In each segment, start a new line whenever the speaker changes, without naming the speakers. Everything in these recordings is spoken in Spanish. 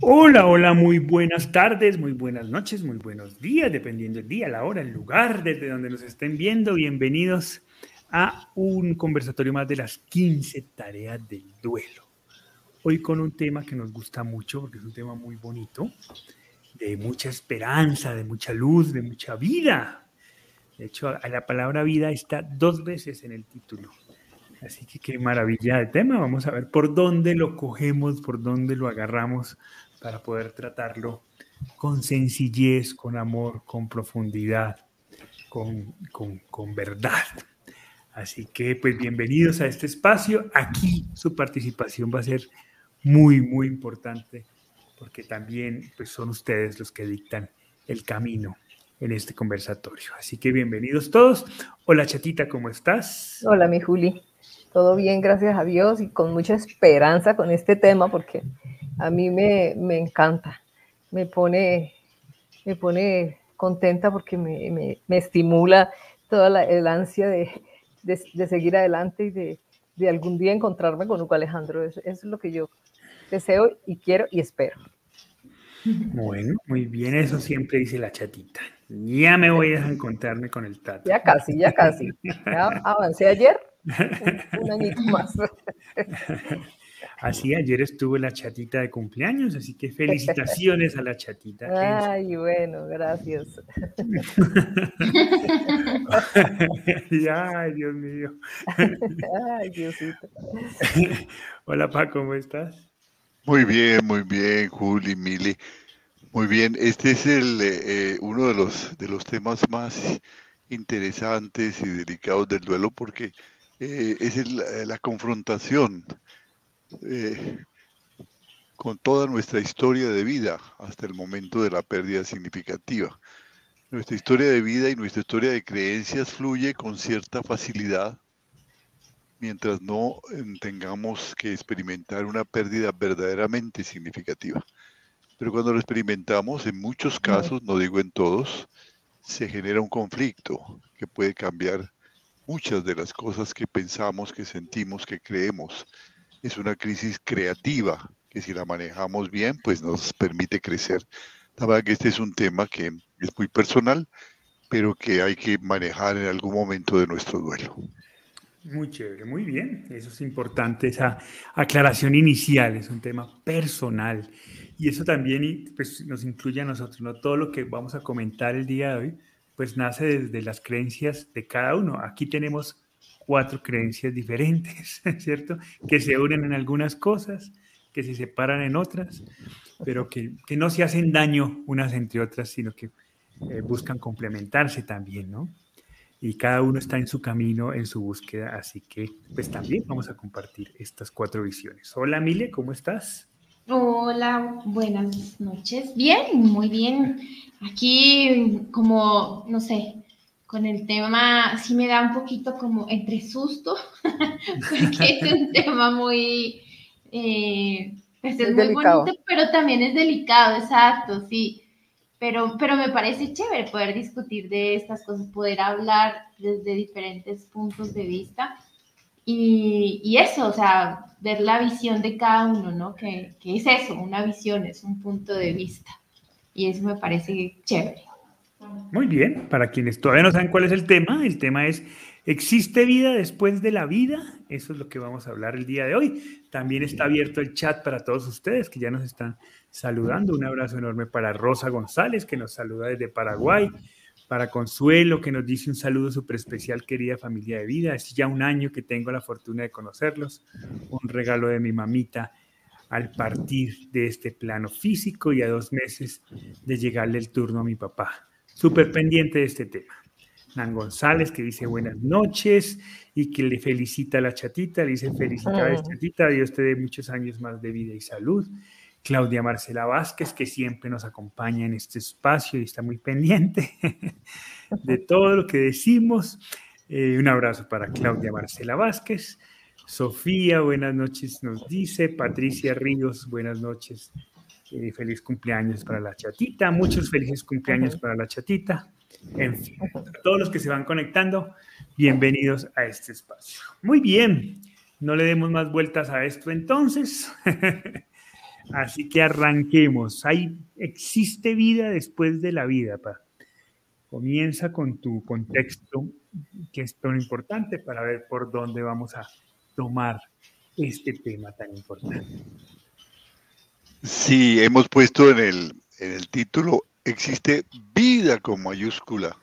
Hola, hola, muy buenas tardes, muy buenas noches, muy buenos días, dependiendo del día, la hora, el lugar desde donde nos estén viendo. Bienvenidos a un conversatorio más de las 15 tareas del duelo. Hoy con un tema que nos gusta mucho porque es un tema muy bonito, de mucha esperanza, de mucha luz, de mucha vida. De hecho, la palabra vida está dos veces en el título. Así que qué maravilla de tema. Vamos a ver por dónde lo cogemos, por dónde lo agarramos para poder tratarlo con sencillez, con amor, con profundidad, con, con, verdad. Así que pues bienvenidos a este espacio. Aquí su participación va a ser muy, muy importante porque también pues, son ustedes los que dictan el camino en este conversatorio. Así que bienvenidos todos. Hola chatita, ¿cómo estás?
Hola mi Juli. Todo bien, gracias a Dios y con mucha esperanza con este tema porque a mí me, encanta, me pone, me pone contenta porque me, estimula toda la, el ansia de, seguir adelante y de, algún día encontrarme con Hugo Alejandro. Eso, es lo que yo deseo y quiero y espero.
Bueno, muy bien, eso siempre dice la chatita. Ya me voy a encontrarme con el tato.
Ya casi, ya casi. Ya avancé ayer un, añito más.
Así, ayer estuvo la chatita de cumpleaños, así que felicitaciones a la chatita.
Ay, bueno, gracias.
Ay, Dios mío.
Ay, Diosito.
Hola, Paco, ¿cómo estás?
Muy bien, muy bien, Juli, Mili. Muy bien, este es el, eh, eh, uno de los, de los temas más interesantes y delicados del duelo porque eh, es la confrontación eh, con toda nuestra historia de vida hasta el momento de la pérdida significativa. Nuestra historia de vida y nuestra historia de creencias fluye con cierta facilidad mientras no tengamos que experimentar una pérdida verdaderamente significativa. Pero cuando lo experimentamos, en muchos casos, no digo en todos, se genera un conflicto que puede cambiar muchas de las cosas que pensamos, que sentimos, que creemos. Es una crisis creativa que si la manejamos bien, pues nos permite crecer. La verdad que este es un tema que es muy personal, pero que hay que manejar en algún momento de nuestro duelo.
Muy chévere, muy bien. Eso es importante, esa aclaración inicial. Es un tema personal. Y eso también pues, nos incluye a nosotros, ¿no? Todo lo que vamos a comentar el día de hoy pues nace desde las creencias de cada uno. Aquí tenemos cuatro creencias diferentes, ¿cierto? Que se unen en algunas cosas, que se separan en otras, pero que, no se hacen daño unas entre otras, sino que eh, buscan complementarse también, ¿no? Y cada uno está en su camino, en su búsqueda, así que pues también vamos a compartir estas cuatro visiones. Hola Mile, ¿cómo estás?
Hola, buenas noches. Bien, muy bien. Aquí como, no sé, con el tema sí me da un poquito como entre susto, porque es un tema muy, eh, pues es, muy bonito, pero también es delicado, exacto, sí. Pero, pero me parece chévere poder discutir de estas cosas, poder hablar desde diferentes puntos de vista. Y, y eso, o sea, ver la visión de cada uno, ¿no? Que, que, es eso, una visión, es un punto de vista. Y eso me parece chévere.
Muy bien, para quienes todavía no saben cuál es el tema, el tema es, ¿existe vida después de la vida? Eso es lo que vamos a hablar el día de hoy. También está abierto el chat para todos ustedes que ya nos están saludando. Un abrazo enorme para Rosa González, que nos saluda desde Paraguay para Consuelo, que nos dice un saludo súper especial, querida familia de vida. Es ya un año que tengo la fortuna de conocerlos. Un regalo de mi mamita al partir de este plano físico y a dos meses de llegarle el turno a mi papá. Súper pendiente de este tema. Nan González, que dice buenas noches y que le felicita a la chatita, dice felicidades chatita, Dios te dé muchos años más de vida y salud. Claudia Marcela Vázquez, que siempre nos acompaña en este espacio y está muy pendiente de todo lo que decimos. Eh, un abrazo para Claudia Marcela Vázquez. Sofía, buenas noches, nos dice. Patricia Ríos, buenas noches. Feliz cumpleaños para la chatita. Muchos felices cumpleaños para la chatita. En fin, todos los que se van conectando, bienvenidos a este espacio. Muy bien, no le demos más vueltas a esto entonces. Así que arranquemos. Hay, ¿Existe vida después de la vida? Pa? Comienza con tu contexto, que es tan importante para ver por dónde vamos a tomar este tema tan importante.
Sí, hemos puesto en el, en el título, existe vida con mayúscula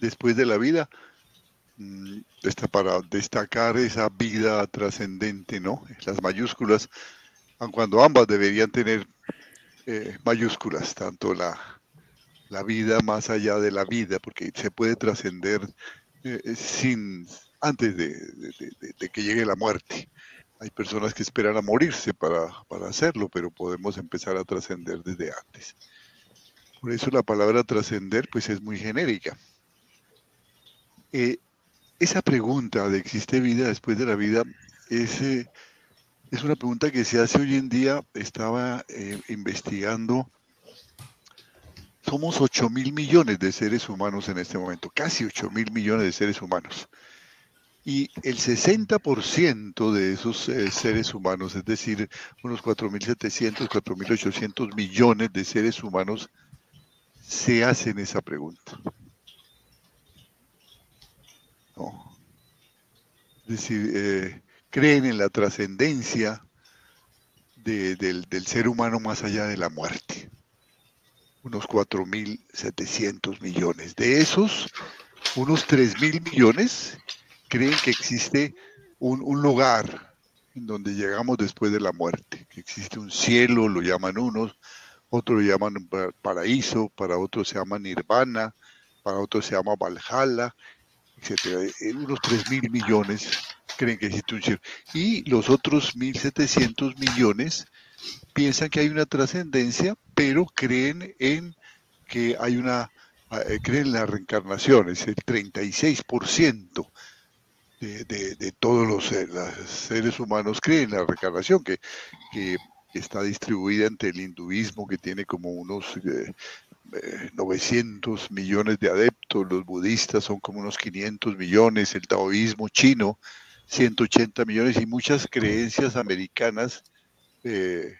después de la vida. Mm, está para destacar esa vida trascendente, ¿no? Las mayúsculas, cuando ambas deberían tener eh, mayúsculas, tanto la, la vida más allá de la vida, porque se puede trascender eh, sin antes de, que llegue la muerte. Hay personas que esperan a morirse para, hacerlo, pero podemos empezar a trascender desde antes. Por eso la palabra trascender pues es muy genérica. Eh, esa pregunta de existe vida después de la vida es, es una pregunta que se hace hoy en día. Estaba eh, investigando. Somos 8 mil millones de seres humanos en este momento, casi 8 mil millones de seres humanos. Y el 60% de esos eh, seres humanos, es decir, unos 4.700, 4.800 millones de seres humanos, se hacen esa pregunta. No. Es decir, eh, creen en la trascendencia del, del ser humano más allá de la muerte. Unos 4.700 millones. De esos, unos 3.000 millones creen que existe un, lugar en donde llegamos después de la muerte, que existe un cielo, lo llaman unos, otros lo llaman paraíso, para otros se llama nirvana, para otros se llama Valhalla, etc. Eh, unos 3 mil millones creen que existe un cielo. Y los otros 1.700 millones piensan que hay una trascendencia, pero creen en que hay una, eh, creen en la reencarnación, es el 36% de, todos los, seres humanos creen en la reencarnación, que, está distribuida entre el hinduismo, que tiene como unos 900 eh, millones de adeptos, los budistas son como unos 500 millones, el taoísmo chino 180 millones y muchas creencias americanas eh,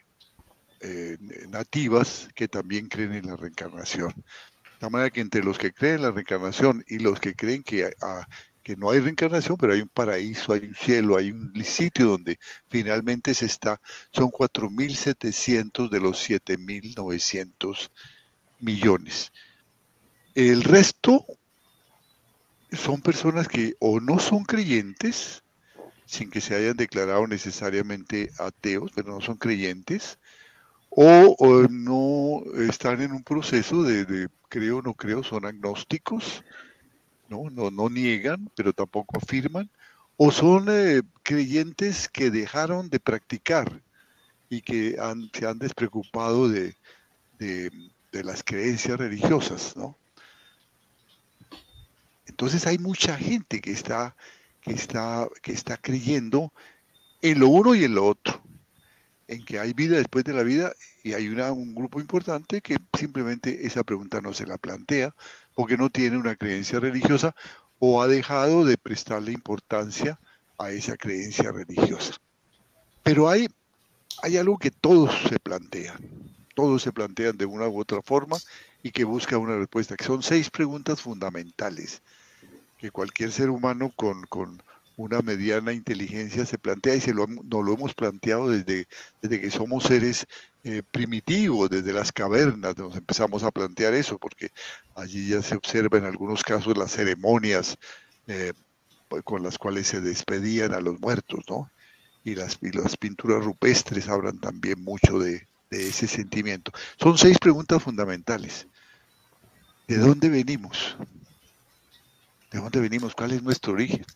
eh, nativas que también creen en la reencarnación. De manera que entre los que creen en la reencarnación y los que creen que a, que no hay reencarnación, pero hay un paraíso, hay un cielo, hay un sitio donde finalmente se está, son 4.700 de los 7.900 millones. El resto son personas que o no son creyentes, sin que se hayan declarado necesariamente ateos, pero no son creyentes, o, no están en un proceso de, de creo o no creo, son agnósticos, ¿no? No, niegan, pero tampoco afirman, o son eh, creyentes que dejaron de practicar y que se han despreocupado de, las creencias religiosas, ¿no? Entonces hay mucha gente que está, que está, que está creyendo en lo uno y en lo otro, en que hay vida después de la vida y hay una, un grupo importante que simplemente esa pregunta no se la plantea porque no tiene una creencia religiosa o ha dejado de prestarle importancia a esa creencia religiosa. Pero hay, hay algo que todos se plantean, todos se plantean de una u otra forma y que busca una respuesta, que son seis preguntas fundamentales que cualquier ser humano con, con una mediana inteligencia se plantea y se lo, nos lo hemos planteado desde, desde que somos seres eh, primitivos, desde las cavernas nos empezamos a plantear eso, porque allí ya se observa en algunos casos las ceremonias eh, con las cuales se despedían a los muertos, ¿no? Y las, las pinturas rupestres hablan también mucho de, de ese sentimiento. Son seis preguntas fundamentales. ¿De dónde venimos? ¿De dónde venimos? ¿Cuál es nuestro origen?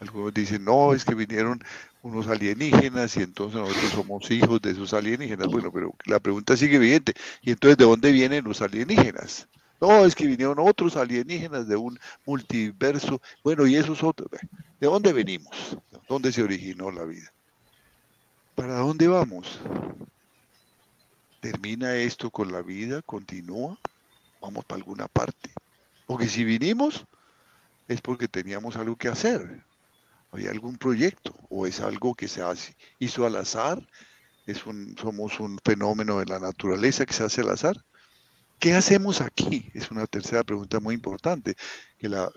Algunos dicen, no, es que vinieron unos alienígenas y entonces nosotros somos hijos de esos alienígenas. Bueno, pero la pregunta sigue vigente. ¿Y entonces de dónde vienen los alienígenas? No, es que vinieron otros alienígenas de un multiverso. Bueno, y esos otros, ¿de dónde venimos? ¿Dónde se originó la vida? ¿Para dónde vamos? ¿Termina esto con la vida? ¿Continúa? ¿Vamos para alguna parte? Porque si vinimos es porque teníamos algo que hacer. ¿Hay algún proyecto o es algo que se hace, hizo al azar es un, somos un fenómeno de la naturaleza que se hace al azar. ¿Qué hacemos aquí? Es una tercera pregunta muy importante, que la,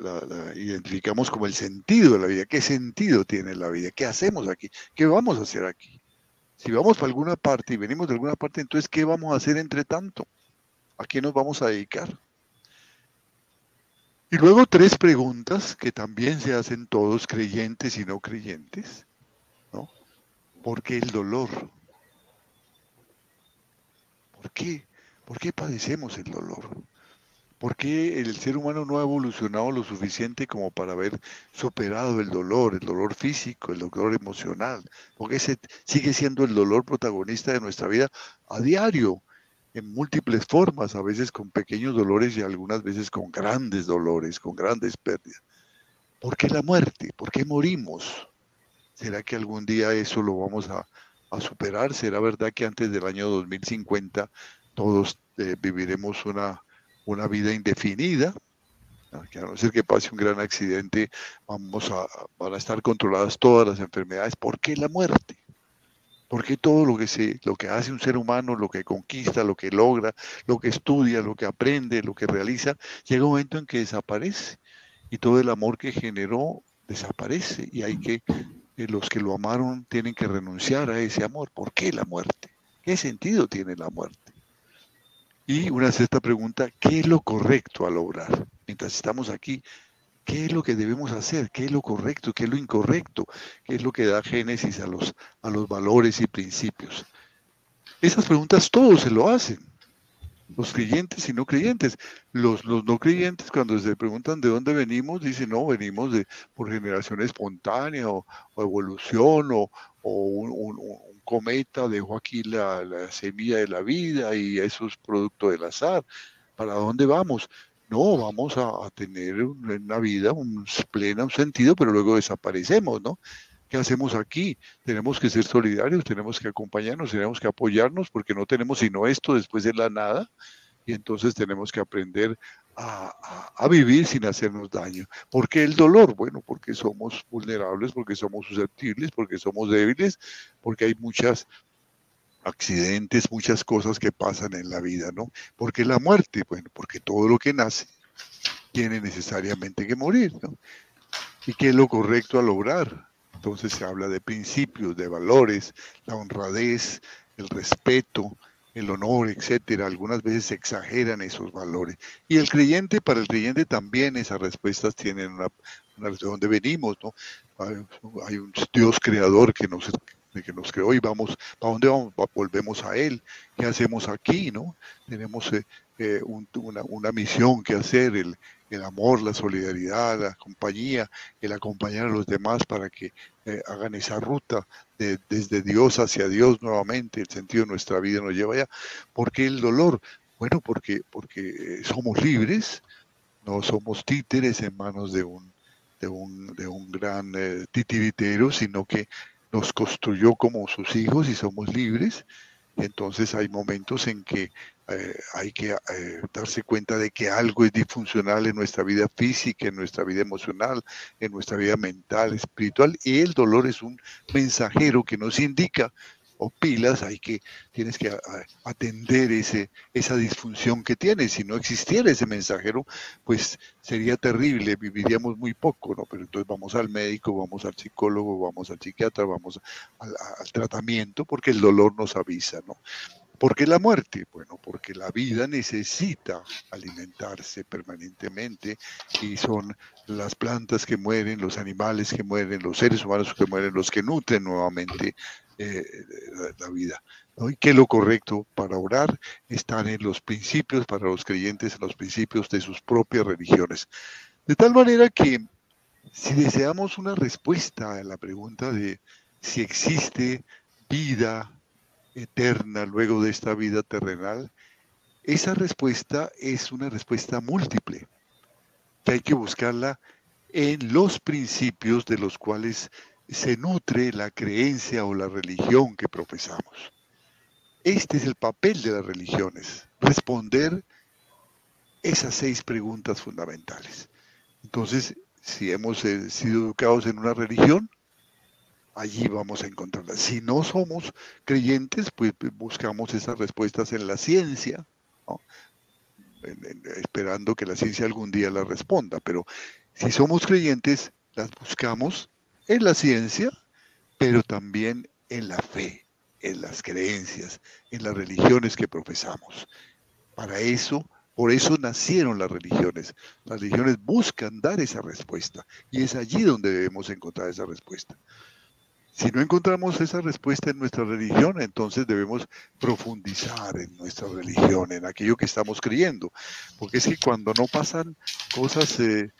identificamos como el sentido de la vida. ¿Qué sentido tiene la vida? ¿Qué hacemos aquí? ¿Qué vamos a hacer aquí? Si vamos para alguna parte y venimos de alguna parte, entonces, ¿qué vamos a hacer entre tanto? ¿A qué nos vamos a dedicar? Y luego tres preguntas que también se hacen todos creyentes y no creyentes. ¿no? ¿Por qué el dolor? ¿Por qué? ¿Por qué padecemos el dolor? ¿Por qué el ser humano no ha evolucionado lo suficiente como para haber superado el dolor, el dolor físico, el dolor emocional? Porque ese sigue siendo el dolor protagonista de nuestra vida a diario en múltiples formas, a veces con pequeños dolores y algunas veces con grandes dolores, con grandes pérdidas. ¿Por qué la muerte? ¿Por qué morimos? ¿Será que algún día eso lo vamos a, superar? ¿Será verdad que antes del año 2050 todos eh, viviremos una, vida indefinida? Ah, a no ser que pase un gran accidente, vamos a, van a estar controladas todas las enfermedades. ¿Por qué la muerte? Porque todo lo que, se, lo que hace un ser humano, lo que conquista, lo que logra, lo que estudia, lo que aprende, lo que realiza, llega un momento en que desaparece y todo el amor que generó desaparece y hay que, eh, los que lo amaron tienen que renunciar a ese amor. ¿Por qué la muerte? ¿Qué sentido tiene la muerte? Y una sexta pregunta, ¿qué es lo correcto a lograr? Mientras estamos aquí, ¿Qué es lo que debemos hacer? ¿Qué es lo correcto? ¿Qué es lo incorrecto? ¿Qué es lo que da génesis a los, a los valores y principios? Esas preguntas todos se lo hacen, los creyentes y no creyentes. Los, los no creyentes cuando se preguntan de dónde venimos, dicen, no, venimos de, por generación espontánea o, evolución o, un, cometa dejó aquí la, la semilla de la vida y eso es producto del azar. ¿Para dónde vamos? No, vamos a, tener una vida un, plena, un sentido, pero luego desaparecemos, ¿no? ¿Qué hacemos aquí? Tenemos que ser solidarios, tenemos que acompañarnos, tenemos que apoyarnos, porque no tenemos sino esto después de la nada, y entonces tenemos que aprender a, a, vivir sin hacernos daño. ¿Por qué el dolor? Bueno, porque somos vulnerables, porque somos susceptibles, porque somos débiles, porque hay muchas accidentes, muchas cosas que pasan en la vida, ¿no? ¿Por qué la muerte? Bueno, porque todo lo que nace tiene necesariamente que morir, ¿no? ¿Y qué es lo correcto a lograr? Entonces se habla de principios, de valores, la honradez, el respeto, el honor, etcétera. Algunas veces se exageran esos valores. Y el creyente, para el creyente también esas respuestas tienen una, una de dónde venimos, ¿no? Hay un Dios creador que nos de que nos creó y vamos, ¿para dónde vamos? Volvemos a Él. ¿Qué hacemos aquí? ¿no? Tenemos eh, eh, una, misión que hacer, el, el, amor, la solidaridad, la compañía, el acompañar a los demás para que eh, hagan esa ruta de, desde Dios hacia Dios nuevamente. El sentido de nuestra vida nos lleva allá. ¿Por qué el dolor? Bueno, porque, porque somos libres, no somos títeres en manos de un, de un, de un gran titiritero, sino que nos construyó como sus hijos y somos libres. Entonces hay momentos en que eh, hay que eh, darse cuenta de que algo es disfuncional en nuestra vida física, en nuestra vida emocional, en nuestra vida mental, espiritual, y el dolor es un mensajero que nos indica o pilas, hay que, tienes que atender ese, esa disfunción que tienes. Si no existiera ese mensajero, pues sería terrible, viviríamos muy poco, ¿no? Pero entonces vamos al médico, vamos al psicólogo, vamos al psiquiatra, vamos al, tratamiento, porque el dolor nos avisa, ¿no? ¿Por qué la muerte? Bueno, porque la vida necesita alimentarse permanentemente y son las plantas que mueren, los animales que mueren, los seres humanos que mueren, los que nutren nuevamente eh, la, vida. ¿no? Y que lo correcto para orar están en los principios, para los creyentes, en los principios de sus propias religiones. De tal manera que si deseamos una respuesta a la pregunta de si existe vida eterna luego de esta vida terrenal, esa respuesta es una respuesta múltiple, que hay que buscarla en los principios de los cuales se nutre la creencia o la religión que profesamos. Este es el papel de las religiones, responder esas seis preguntas fundamentales. Entonces, si hemos eh, sido educados en una religión, allí vamos a encontrarlas. Si no somos creyentes, pues, pues buscamos esas respuestas en la ciencia, esperando que la ciencia algún día las responda. Pero si somos creyentes, las buscamos en la ciencia, pero también en la fe, en las creencias, en las religiones que profesamos. Para eso, por eso nacieron las religiones. Las religiones buscan dar esa respuesta y es allí donde debemos encontrar esa respuesta. Si no encontramos esa respuesta en nuestra religión, entonces debemos profundizar en nuestra religión, en aquello que estamos creyendo. Porque es que cuando no pasan cosas eh,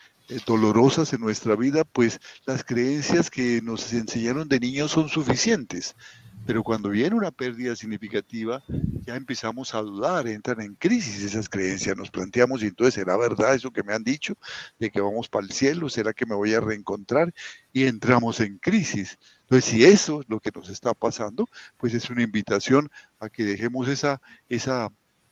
dolorosas en nuestra vida, pues las creencias que nos enseñaron de niños son suficientes. Pero cuando viene una pérdida significativa, ya empezamos a dudar, entran en crisis esas creencias, nos planteamos, y entonces, ¿será verdad eso que me han dicho de que vamos para el cielo? ¿Será que me voy a reencontrar? Y entramos en crisis. Entonces, si eso es lo que nos está pasando, pues es una invitación a que dejemos esa, esa,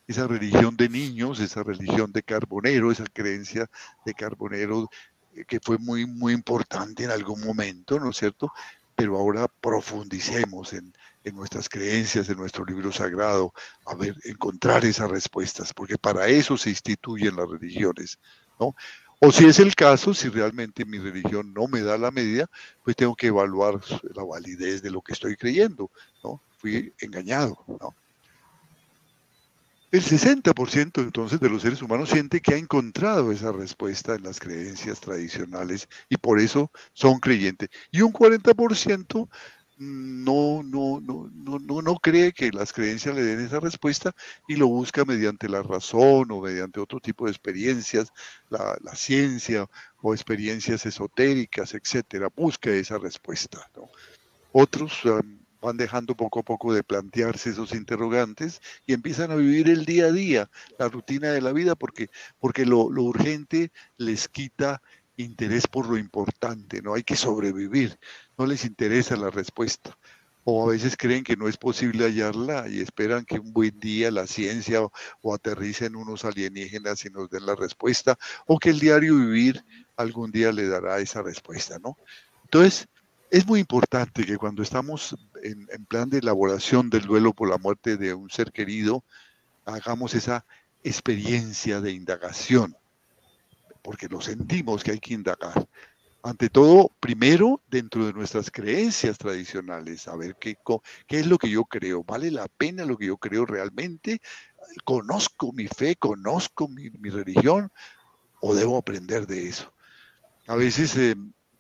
esa religión de niños, esa religión de carbonero, esa creencia de carbonero eh, que fue muy, muy importante en algún momento, ¿no es cierto? pero ahora profundicemos en, nuestras creencias, en nuestro libro sagrado, a ver, encontrar esas respuestas, porque para eso se instituyen las religiones, ¿no? O si es el caso, si realmente mi religión no me da la medida, pues tengo que evaluar la validez de lo que estoy creyendo, ¿no? Fui engañado, ¿no? El 60% entonces de los seres humanos siente que ha encontrado esa respuesta en las creencias tradicionales y por eso son creyentes. Y un 40% no, no, no, no, no, cree que las creencias le den esa respuesta y lo busca mediante la razón o mediante otro tipo de experiencias, la, ciencia o experiencias esotéricas, etcétera. Busca esa respuesta. Otros van dejando poco a poco de plantearse esos interrogantes y empiezan a vivir el día a día, la rutina de la vida, porque, porque lo, urgente les quita interés por lo importante, no hay que sobrevivir, no les interesa la respuesta. O a veces creen que no es posible hallarla y esperan que un buen día la ciencia o, o aterricen unos alienígenas y nos den la respuesta, o que el diario vivir algún día le dará esa respuesta, ¿no? Entonces, es muy importante que cuando estamos en, plan de elaboración del duelo por la muerte de un ser querido, hagamos esa experiencia de indagación, porque lo sentimos que hay que indagar. Ante todo, primero, dentro de nuestras creencias tradicionales, saber qué, qué es lo que yo creo, vale la pena lo que yo creo realmente, conozco mi fe, conozco mi, religión, o debo aprender de eso. A veces eh,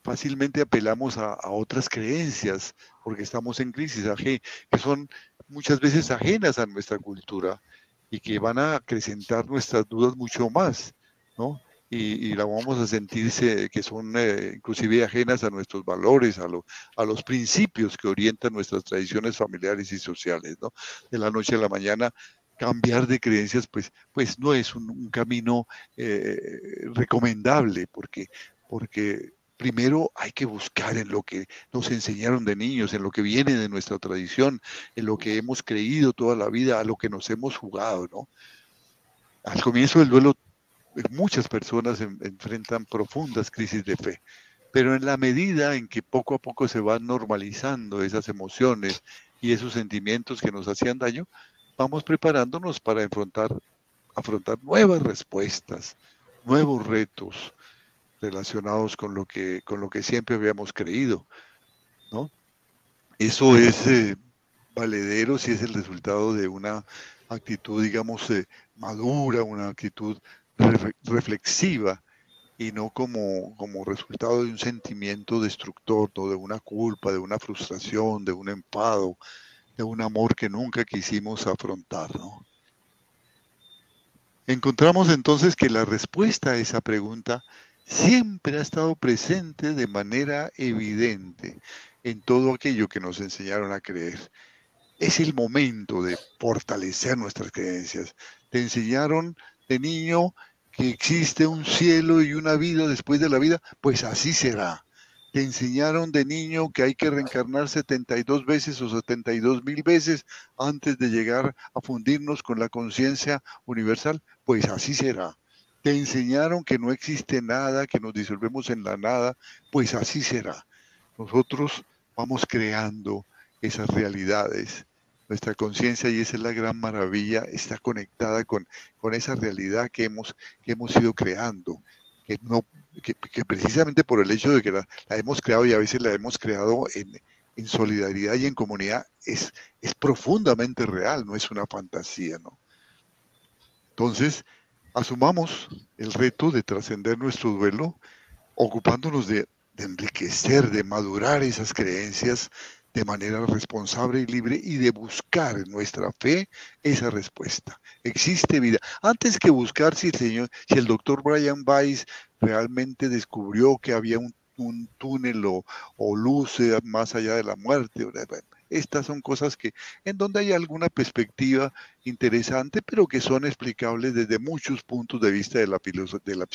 fácilmente apelamos a, otras creencias porque estamos en crisis, que son muchas veces ajenas a nuestra cultura y que van a acrecentar nuestras dudas mucho más, ¿no? Y, la vamos a sentirse que son eh, inclusive ajenas a nuestros valores, a, a los principios que orientan nuestras tradiciones familiares y sociales, ¿no? De la noche a la mañana cambiar de creencias, pues, pues no es un, camino eh, recomendable, porque, porque primero hay que buscar en lo que nos enseñaron de niños, en lo que viene de nuestra tradición, en lo que hemos creído toda la vida, a lo que nos hemos jugado, ¿no? Al comienzo del duelo, muchas personas enfrentan profundas crisis de fe, pero en la medida en que poco a poco se van normalizando esas emociones y esos sentimientos que nos hacían daño, vamos preparándonos para afrontar nuevas respuestas, nuevos retos, relacionados con lo que, con lo que siempre habíamos creído, ¿no? Eso es eh, valedero si es el resultado de una actitud, digamos, eh, madura, una actitud reflexiva y no como, como resultado de un sentimiento destructor, de una culpa, de una frustración, de un enfado, de un amor que nunca quisimos afrontar, ¿no? Encontramos entonces que la respuesta a esa pregunta siempre ha estado presente de manera evidente en todo aquello que nos enseñaron a creer. Es el momento de fortalecer nuestras creencias. Te enseñaron de niño que existe un cielo y una vida después de la vida, pues así será. Te enseñaron de niño que hay que reencarnar 72 veces o 72 mil veces antes de llegar a fundirnos con la conciencia universal, pues así será te enseñaron que no existe nada, que nos disolvemos en la nada, pues así será. Nosotros vamos creando esas realidades. Nuestra conciencia, y esa es la gran maravilla, está conectada con, con esa realidad que hemos, que hemos ido creando, que, no, que, precisamente por el hecho de que la, hemos creado y a veces la hemos creado en, en solidaridad y en comunidad, es, es profundamente real, no es una fantasía, ¿no? Entonces, asumamos el reto de trascender nuestro duelo, ocupándonos de, enriquecer, de madurar esas creencias de manera responsable y libre y de buscar en nuestra fe esa respuesta. Existe vida. Antes que buscar si el señor, si el doctor Brian Weiss realmente descubrió que había un, túnel o, o, luz más allá de la muerte, estas son cosas que en donde hay alguna perspectiva interesante, pero que son explicables desde muchos puntos de vista de la, de la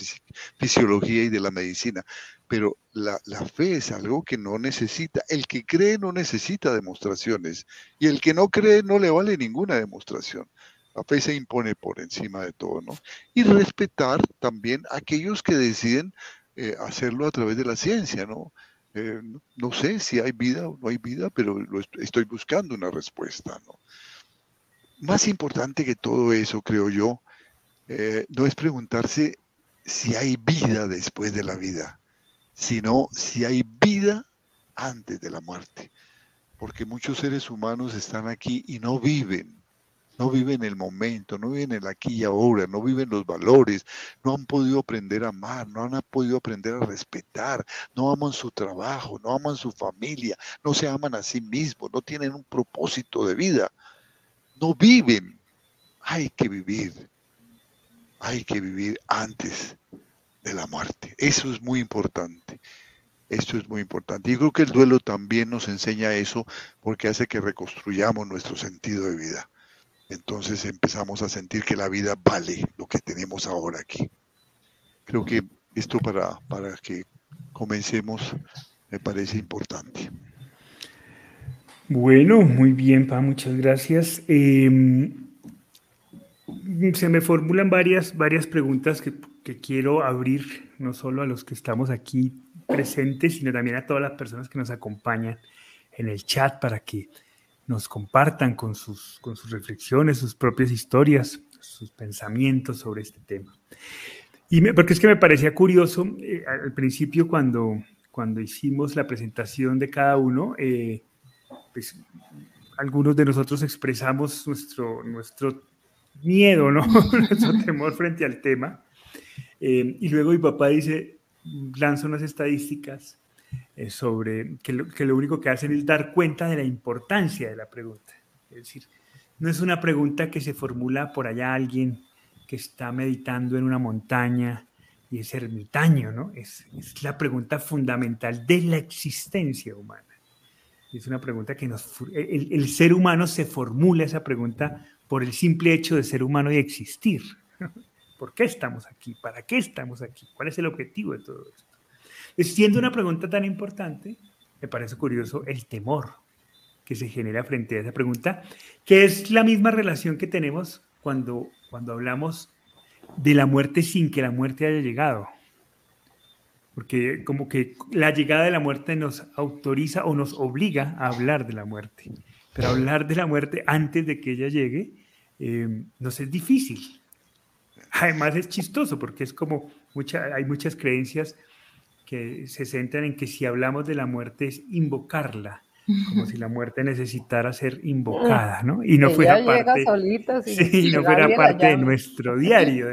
fisiología y de la medicina. Pero la, la fe es algo que no necesita, el que cree no necesita demostraciones y el que no cree no le vale ninguna demostración. La fe se impone por encima de todo, ¿no? Y respetar también a aquellos que deciden eh, hacerlo a través de la ciencia, ¿no? Eh, no sé si hay vida o no hay vida, pero estoy buscando una respuesta. ¿no? Más importante que todo eso, creo yo, eh, no es preguntarse si hay vida después de la vida, sino si hay vida antes de la muerte. Porque muchos seres humanos están aquí y no viven no viven el momento, no viven el aquí y ahora, no viven los valores, no han podido aprender a amar, no han podido aprender a respetar, no aman su trabajo, no aman su familia, no se aman a sí mismos, no tienen un propósito de vida, no viven. Hay que vivir, hay que vivir antes de la muerte. Eso es muy importante. Esto es muy importante. Y creo que el duelo también nos enseña eso porque hace que reconstruyamos nuestro sentido de vida entonces empezamos a sentir que la vida vale lo que tenemos ahora aquí. Creo que esto para, para que comencemos me parece importante.
Bueno, muy bien, Pa, muchas gracias. Em, se me formulan varias, varias preguntas que, que, quiero abrir, no solo a los que estamos aquí presentes, sino también a todas las personas que nos acompañan en el chat para que nos compartan con sus, con sus reflexiones, sus propias historias, sus pensamientos sobre este tema. Y porque es que me parecía curioso, eh, al principio cuando, cuando hicimos la presentación de cada uno, eh, pues algunos de nosotros expresamos nuestro, nuestro miedo, ¿no? nuestro temor frente al tema. Eh, y luego mi papá dice, lanza unas estadísticas eh, sobre que lo, único que hacen es dar cuenta de la importancia de la pregunta. Es decir, no es una pregunta que se formula por allá alguien que está meditando en una montaña y es ermitaño, ¿no? Es, es la pregunta fundamental de la existencia humana. Es una pregunta que. El, el, ser humano se formula esa pregunta por el simple hecho de ser humano y existir. ¿Por qué estamos aquí? ¿Para qué estamos aquí? ¿Cuál es el objetivo de todo esto? Siendo una pregunta tan importante, me parece curioso el temor que se genera frente a esa pregunta, que es la misma relación que tenemos cuando, cuando hablamos de la muerte sin que la muerte haya llegado. Porque como que la llegada de la muerte nos autoriza o nos obliga a hablar de la muerte. Pero hablar de la muerte antes de que ella llegue eh, nos es difícil. Además es chistoso porque es como mucha, hay muchas creencias que se centran en que si hablamos de la muerte es invocarla, como si la muerte necesitara ser invocada, ¿no? Y no fuera parte, sí, no fuera parte de nuestro diario.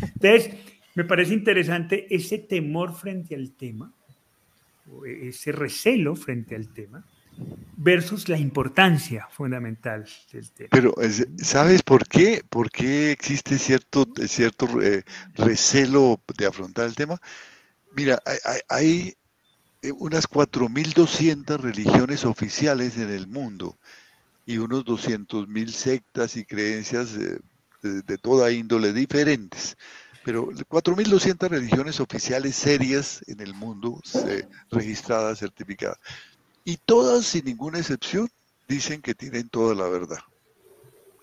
Entonces, me parece interesante ese temor frente al tema, ese recelo frente al tema, versus la importancia fundamental del tema.
Pero, ¿sabes por qué? ¿Por qué existe cierto, cierto eh, recelo de afrontar el tema? Mira, hay, eh, unas 4.200 religiones oficiales en el mundo y unos 200.000 sectas y creencias de, de, toda índole diferentes. Pero 4.200 religiones oficiales serias en el mundo, registradas, certificadas. Y todas, sin ninguna excepción, dicen que tienen toda la verdad.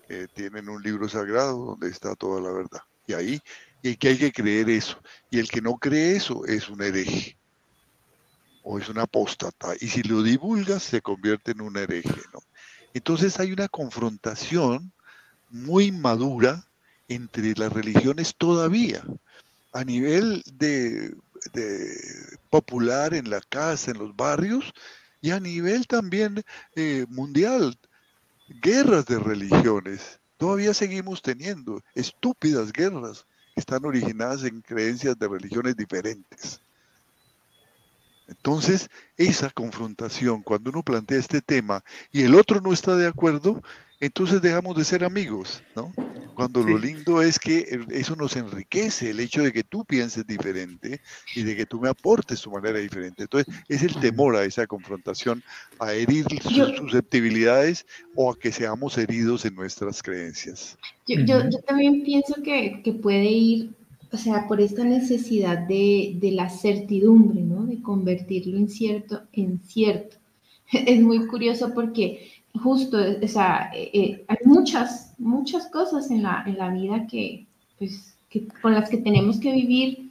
Que tienen un libro sagrado donde está toda la verdad. Y ahí y que hay que creer eso. Y el que no cree eso es un hereje. o es un apóstata, y si lo divulgas se convierte en un hereje. Entonces hay una confrontación muy madura entre las religiones todavía, a nivel de, popular en la casa, en los barrios, y a nivel también eh, mundial, guerras de religiones. Todavía seguimos teniendo estúpidas guerras están originadas en creencias de religiones diferentes. Entonces, esa confrontación, cuando uno plantea este tema y el otro no está de acuerdo, entonces dejamos de ser amigos, ¿no? Cuando lo lindo es que eso nos enriquece, el hecho de que tú pienses diferente y de que tú me aportes tu manera diferente. Entonces, es el temor a esa confrontación, a herir sus susceptibilidades o a que seamos heridos en nuestras creencias.
Yo, yo, también pienso que, que, puede ir, o sea, por esta necesidad de, de la certidumbre, ¿no? De convertir lo incierto en cierto. Es muy curioso porque justo, o sea, eh, eh, hay muchas, muchas cosas en la, en la vida que, pues, que, con las que tenemos que vivir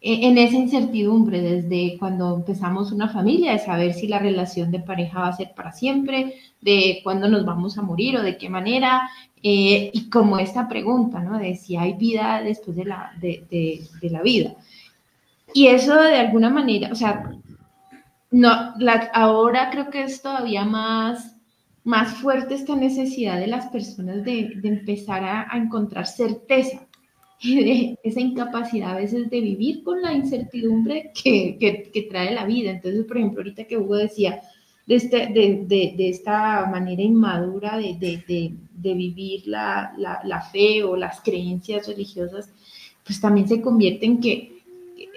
eh, en esa incertidumbre desde cuando empezamos una familia, de saber si la relación de pareja va a ser para siempre, de cuándo nos vamos a morir o de qué manera, y como esta pregunta, ¿no? De si hay vida después de la, de, de la vida. Y eso de alguna manera, o sea, no, la, ahora creo que es todavía más más fuerte esta necesidad de las personas de, empezar a, encontrar certeza y de esa incapacidad a veces de vivir con la incertidumbre que, trae la vida. Entonces, por ejemplo, ahorita que Hugo decía de, este, de, esta manera inmadura de, vivir la, fe o las creencias religiosas, pues también se convierte en que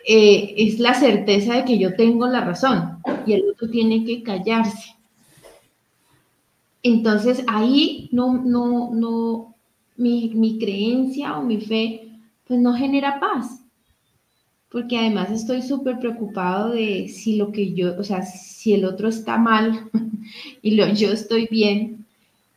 eh, es la certeza de que yo tengo la razón y el otro tiene que callarse entonces ahí no, no, no, mi, creencia o mi fe, pues no genera paz. Porque además estoy súper preocupado de si lo que yo, o sea, si el otro está mal y lo, yo estoy bien,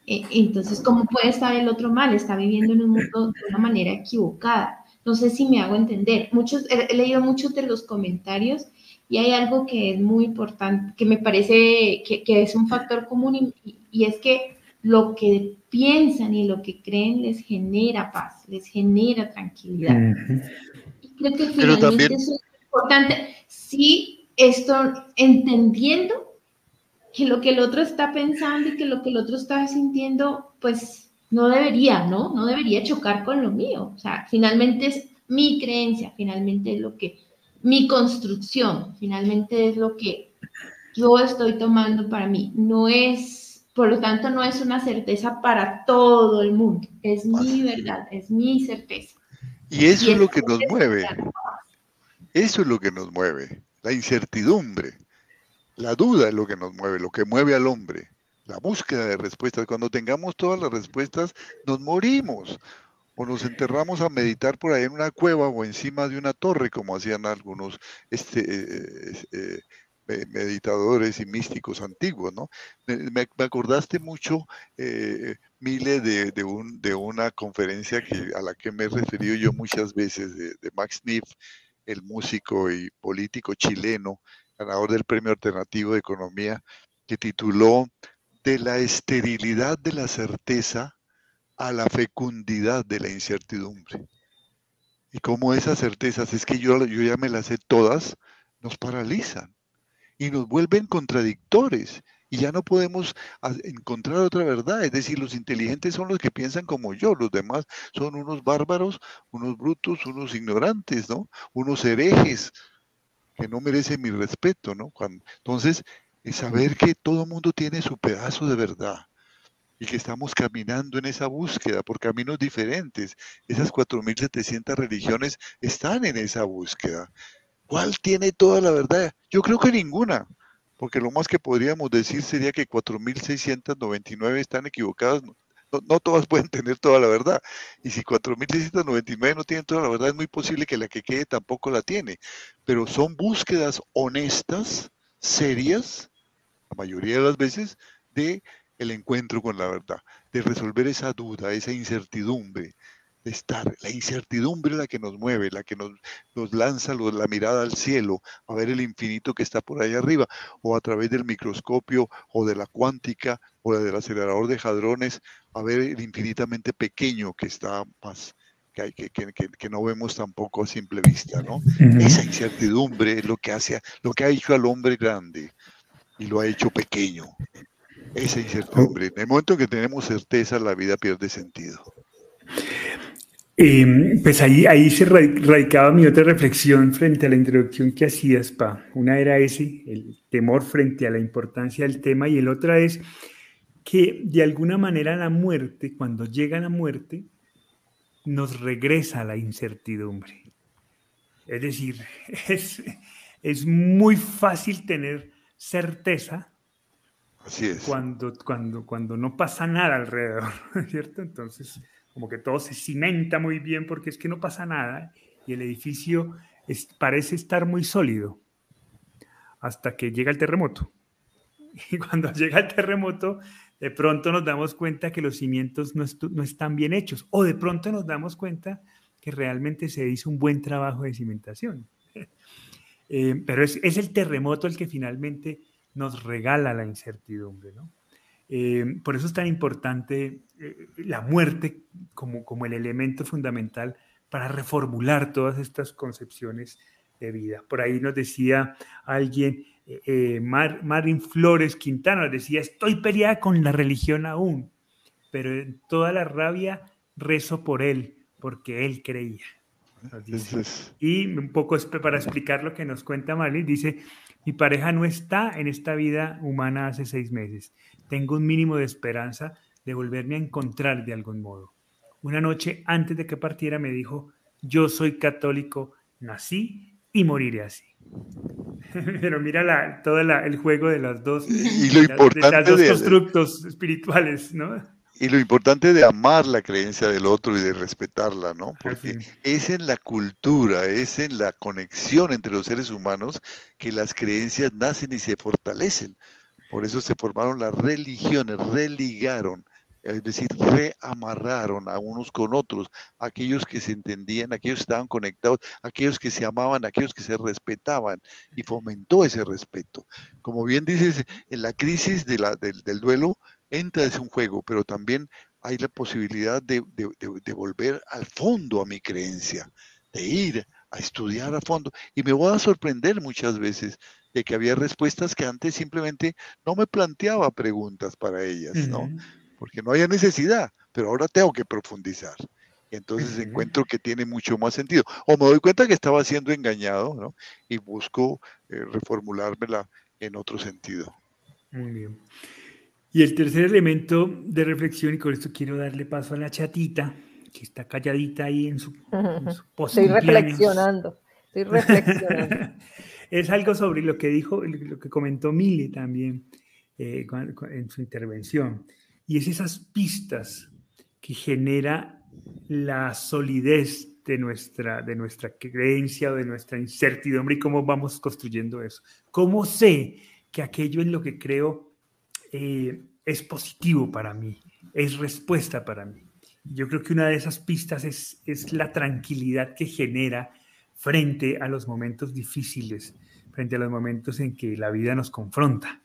e, entonces, ¿cómo puede estar el otro mal? Está viviendo en un mundo de una manera equivocada. No sé si me hago entender. Muchos, he, leído muchos de los comentarios y hay algo que es muy importante, que me parece que, es un factor común y, y es que lo que piensan y lo que creen les genera paz, les genera tranquilidad. Y creo que finalmente eso es importante. Sí, esto entendiendo que lo que el otro está pensando y que lo que el otro está sintiendo, pues no debería, ¿no? No debería chocar con lo mío. O sea, finalmente es mi creencia, finalmente es lo que, mi construcción, finalmente es lo que yo estoy tomando para mí. No es por lo tanto, no es una certeza para todo el mundo, es mi verdad, es mi certeza.
Y eso es lo que nos mueve. Eso es lo que nos mueve, la incertidumbre. La duda es lo que nos mueve, lo que mueve al hombre. La búsqueda de respuestas. Cuando tengamos todas las respuestas, nos morimos. O nos enterramos a meditar por ahí en una cueva o encima de una torre, como hacían algunos este, eh, eh, meditadores y místicos antiguos, ¿no? Me, acordaste mucho, eh, Mile, de, de, un, de, una conferencia a la que me he referido yo muchas veces, de, Max Niff, el músico y político chileno, ganador del Premio Alternativo de Economía, que tituló De la esterilidad de la certeza a la fecundidad de la incertidumbre. Y como esas certezas, es que yo, yo ya me las sé todas, nos paralizan y nos vuelven contradictores y ya no podemos encontrar otra verdad. Es decir, los inteligentes son los que piensan como yo, los demás son unos bárbaros, unos brutos, unos ignorantes, ¿no? Unos herejes que no merecen mi respeto, ¿no? entonces, es saber que todo mundo tiene su pedazo de verdad y que estamos caminando en esa búsqueda por caminos diferentes. Esas 4.700 religiones están en esa búsqueda. ¿Cuál tiene toda la verdad? Yo creo que ninguna, porque lo más que podríamos decir sería que 4.699 están equivocadas. No, todas pueden tener toda la verdad. Y si 4.699 no tienen toda la verdad, es muy posible que la que quede tampoco la tiene. Pero son búsquedas honestas, serias, la mayoría de las veces, de el encuentro con la verdad, de resolver esa duda, esa incertidumbre, de estar. La incertidumbre es la que nos mueve, la que nos, nos lanza la mirada al cielo, a ver el infinito que está por ahí arriba, o a través del microscopio o de la cuántica o del acelerador de hadrones, a ver el infinitamente pequeño que está más, que, que, que, que, no vemos tampoco a simple vista, ¿no? Esa incertidumbre es lo que hace, lo que ha hecho al hombre grande y lo ha hecho pequeño. Esa incertidumbre. En el momento en que tenemos certeza, la vida pierde sentido.
Em, pues ahí, ahí se radicaba mi otra reflexión frente a la introducción que hacías, Pa. Una era ese, el temor frente a la importancia del tema, y el otra es que de alguna manera la muerte, cuando llega la muerte, nos regresa a la incertidumbre. Es decir, es, es muy fácil tener certeza
Así es.
Cuando, cuando, cuando no pasa nada alrededor, ¿cierto? Entonces, como que todo se cimenta muy bien porque es que no pasa nada y el edificio parece estar muy sólido hasta que llega el terremoto. Y cuando llega el terremoto, de pronto nos damos cuenta que los cimientos no, están bien hechos o de pronto nos damos cuenta que realmente se hizo un buen trabajo de cimentación. Eh, pero es, es, el terremoto el que finalmente nos regala la incertidumbre. ¿no? Eh, por eso es tan importante eh, la muerte como, como el elemento fundamental para reformular todas estas concepciones de vida. Por ahí nos decía alguien, eh, Marín Flores Quintana, decía, estoy peleada con la religión aún, pero en toda la rabia rezo por él, porque él creía. Y un poco para explicar lo que nos cuenta Marín, dice, mi pareja no está en esta vida humana hace seis meses tengo un mínimo de esperanza de volverme a encontrar de algún modo. Una noche antes de que partiera me dijo, yo soy católico, nací y moriré así. Pero mira la, todo el juego de las dos,
y lo importante
de constructos espirituales, ¿no?
Y lo importante de amar la creencia del otro y de respetarla, ¿no? Porque es en la cultura, es en la conexión entre los seres humanos que las creencias nacen y se fortalecen. Por eso se formaron las religiones, religaron, es decir, reamarraron a unos con otros, aquellos que se entendían, aquellos que estaban conectados, aquellos que se amaban, aquellos que se respetaban, y fomentó ese respeto. Como bien dices, en la crisis de la, del, duelo entra ese un juego, pero también hay la posibilidad de, de volver al fondo a mi creencia, de ir a estudiar a fondo. Y me voy a sorprender muchas veces de que había respuestas que antes simplemente no me planteaba preguntas para ellas, ¿no? Porque no había necesidad, pero ahora tengo que profundizar. Y entonces encuentro que tiene mucho más sentido. O me doy cuenta que estaba siendo engañado, ¿no? Y busco eh, reformulármela en otro sentido.
Muy bien. Y el tercer elemento de reflexión, y con esto quiero darle paso a la chatita, que está calladita ahí en su, en
Estoy reflexionando, estoy reflexionando.
es algo sobre lo que dijo, lo que comentó Mille también eh, en su intervención, y es esas pistas que genera la solidez de nuestra, de nuestra creencia o de nuestra incertidumbre y cómo vamos construyendo eso. ¿Cómo sé que aquello en lo que creo eh, es positivo para mí, es respuesta para mí? Yo creo que una de esas pistas es, es la tranquilidad que genera frente a los momentos difíciles, frente a los momentos en que la vida nos confronta.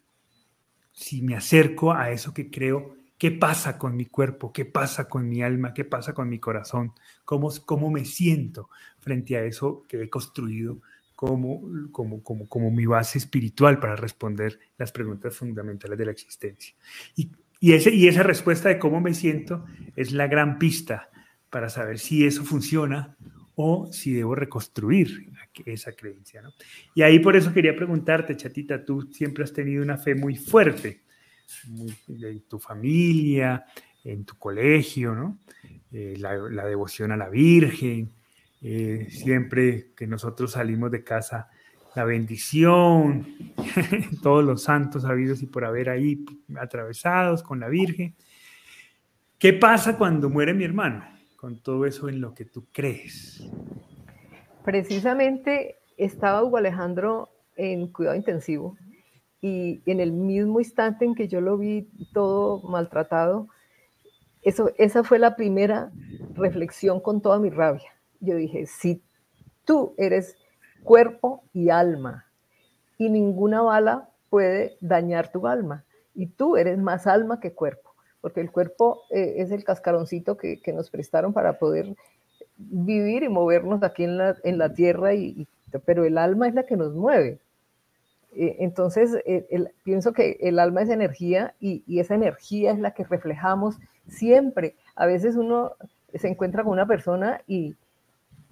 Si me acerco a eso que creo, ¿qué pasa con mi cuerpo? ¿Qué pasa con mi alma? ¿Qué pasa con mi corazón? ¿Cómo, cómo me siento frente a eso que he construido como, como, como, como mi base espiritual para responder las preguntas fundamentales de la existencia? Y, y, ese, y esa respuesta de cómo me siento es la gran pista para saber si eso funciona o si debo reconstruir esa creencia. ¿no? Y ahí por eso quería preguntarte, chatita, tú siempre has tenido una fe muy fuerte en tu familia, en tu colegio, ¿no? Eh, la, devoción a la Virgen, eh, siempre que nosotros salimos de casa, la bendición, todos los santos habidos y por haber ahí atravesados con la Virgen. ¿Qué pasa cuando muere mi hermano? Con todo eso en lo que tú crees?
Precisamente estaba Hugo Alejandro en cuidado intensivo y en el mismo instante en que yo lo vi todo maltratado, eso, esa fue la primera reflexión con toda mi rabia. Yo dije, si tú eres cuerpo y alma y ninguna bala puede dañar tu alma y tú eres más alma que cuerpo, porque el cuerpo eh, es el cascaroncito que, nos prestaron para poder vivir y movernos aquí en la, en la tierra, y, pero el alma es la que nos mueve. Eh, entonces, eh, pienso que el alma es energía y, y, esa energía es la que reflejamos siempre. A veces uno se encuentra con una persona y,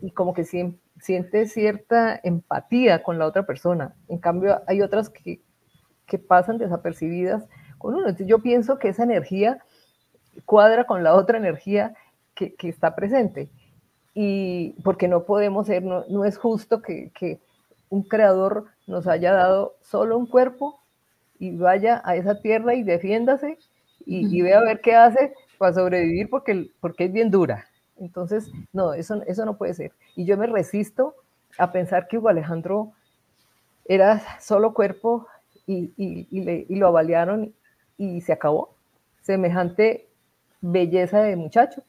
y como que siente cierta empatía con la otra persona. En cambio, hay otras que, que pasan desapercibidas con uno. Entonces, yo pienso que esa energía cuadra con la otra energía que, que está presente. Y porque no podemos ser, no, no es justo que, que un creador nos haya dado solo un cuerpo y vaya a esa tierra y defiéndase y, y vea a ver qué hace para sobrevivir porque, porque es bien dura. Entonces, no, eso, eso no puede ser. Y yo me resisto a pensar que Hugo Alejandro era solo cuerpo y, y, y, lo avaliaron y se acabó. Semejante belleza de muchacho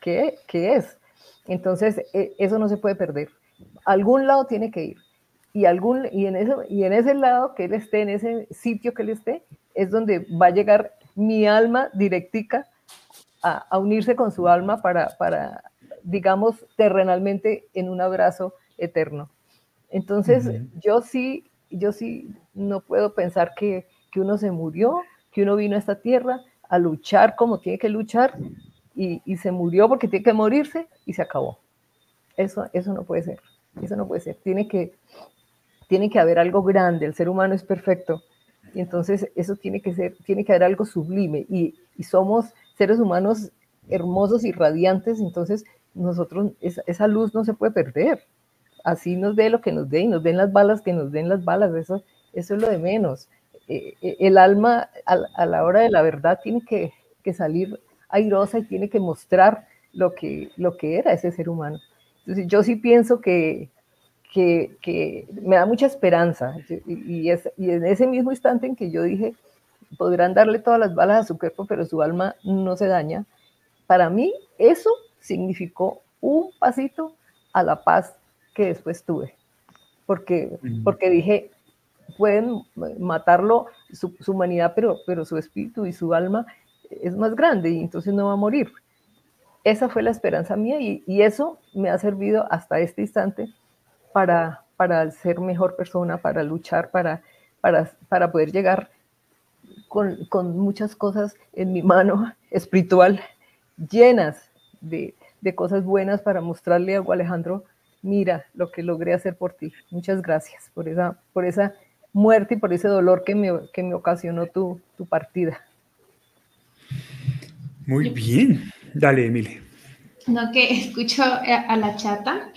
que, que es. Entonces, e, eso no se puede perder. algún lado tiene que ir. Y, algún, y, en eso, y en ese lado que él esté, en ese sitio que él esté, es donde va a llegar mi alma directica a, unirse con su alma para, para, digamos, terrenalmente en un abrazo eterno. Entonces, yo sí, yo sí no puedo pensar que, que, uno se murió, que uno vino a esta tierra a luchar como tiene que luchar y, y, se murió porque tiene que morirse y se acabó. Eso, eso no puede ser, eso no puede ser. Tiene que, tiene que haber algo grande, el ser humano es perfecto y entonces eso tiene que ser, tiene que haber algo sublime y, y somos seres humanos hermosos y radiantes, entonces nosotros, esa, luz no se puede perder. Así nos dé lo que nos dé y nos den las balas que nos den las balas, eso, eso es lo de menos. Eh, eh, el alma a, la hora de la verdad tiene que, salir airosa y tiene que mostrar lo que, lo que era ese ser humano. Entonces yo sí pienso que, que, me da mucha esperanza y, es, y en ese mismo instante en que yo dije, podrán darle todas las balas a su cuerpo, pero su alma no se daña. Para mí eso significó un pasito a la paz que después tuve, porque, porque dije, pueden matarlo, su, humanidad, pero, pero su espíritu y su alma es más grande y entonces no va a morir. Esa fue la esperanza mía y, y eso me ha servido hasta este instante para, para ser mejor persona, para luchar, para, para, para poder llegar con, muchas cosas en mi mano espiritual, llenas de, cosas buenas para mostrarle a Alejandro, mira lo que logré hacer por ti. Muchas gracias por esa, por esa muerte y por ese dolor que me, que me ocasionó tu, partida.
Muy bien. Dale, Emile.
No, que escucho a la chata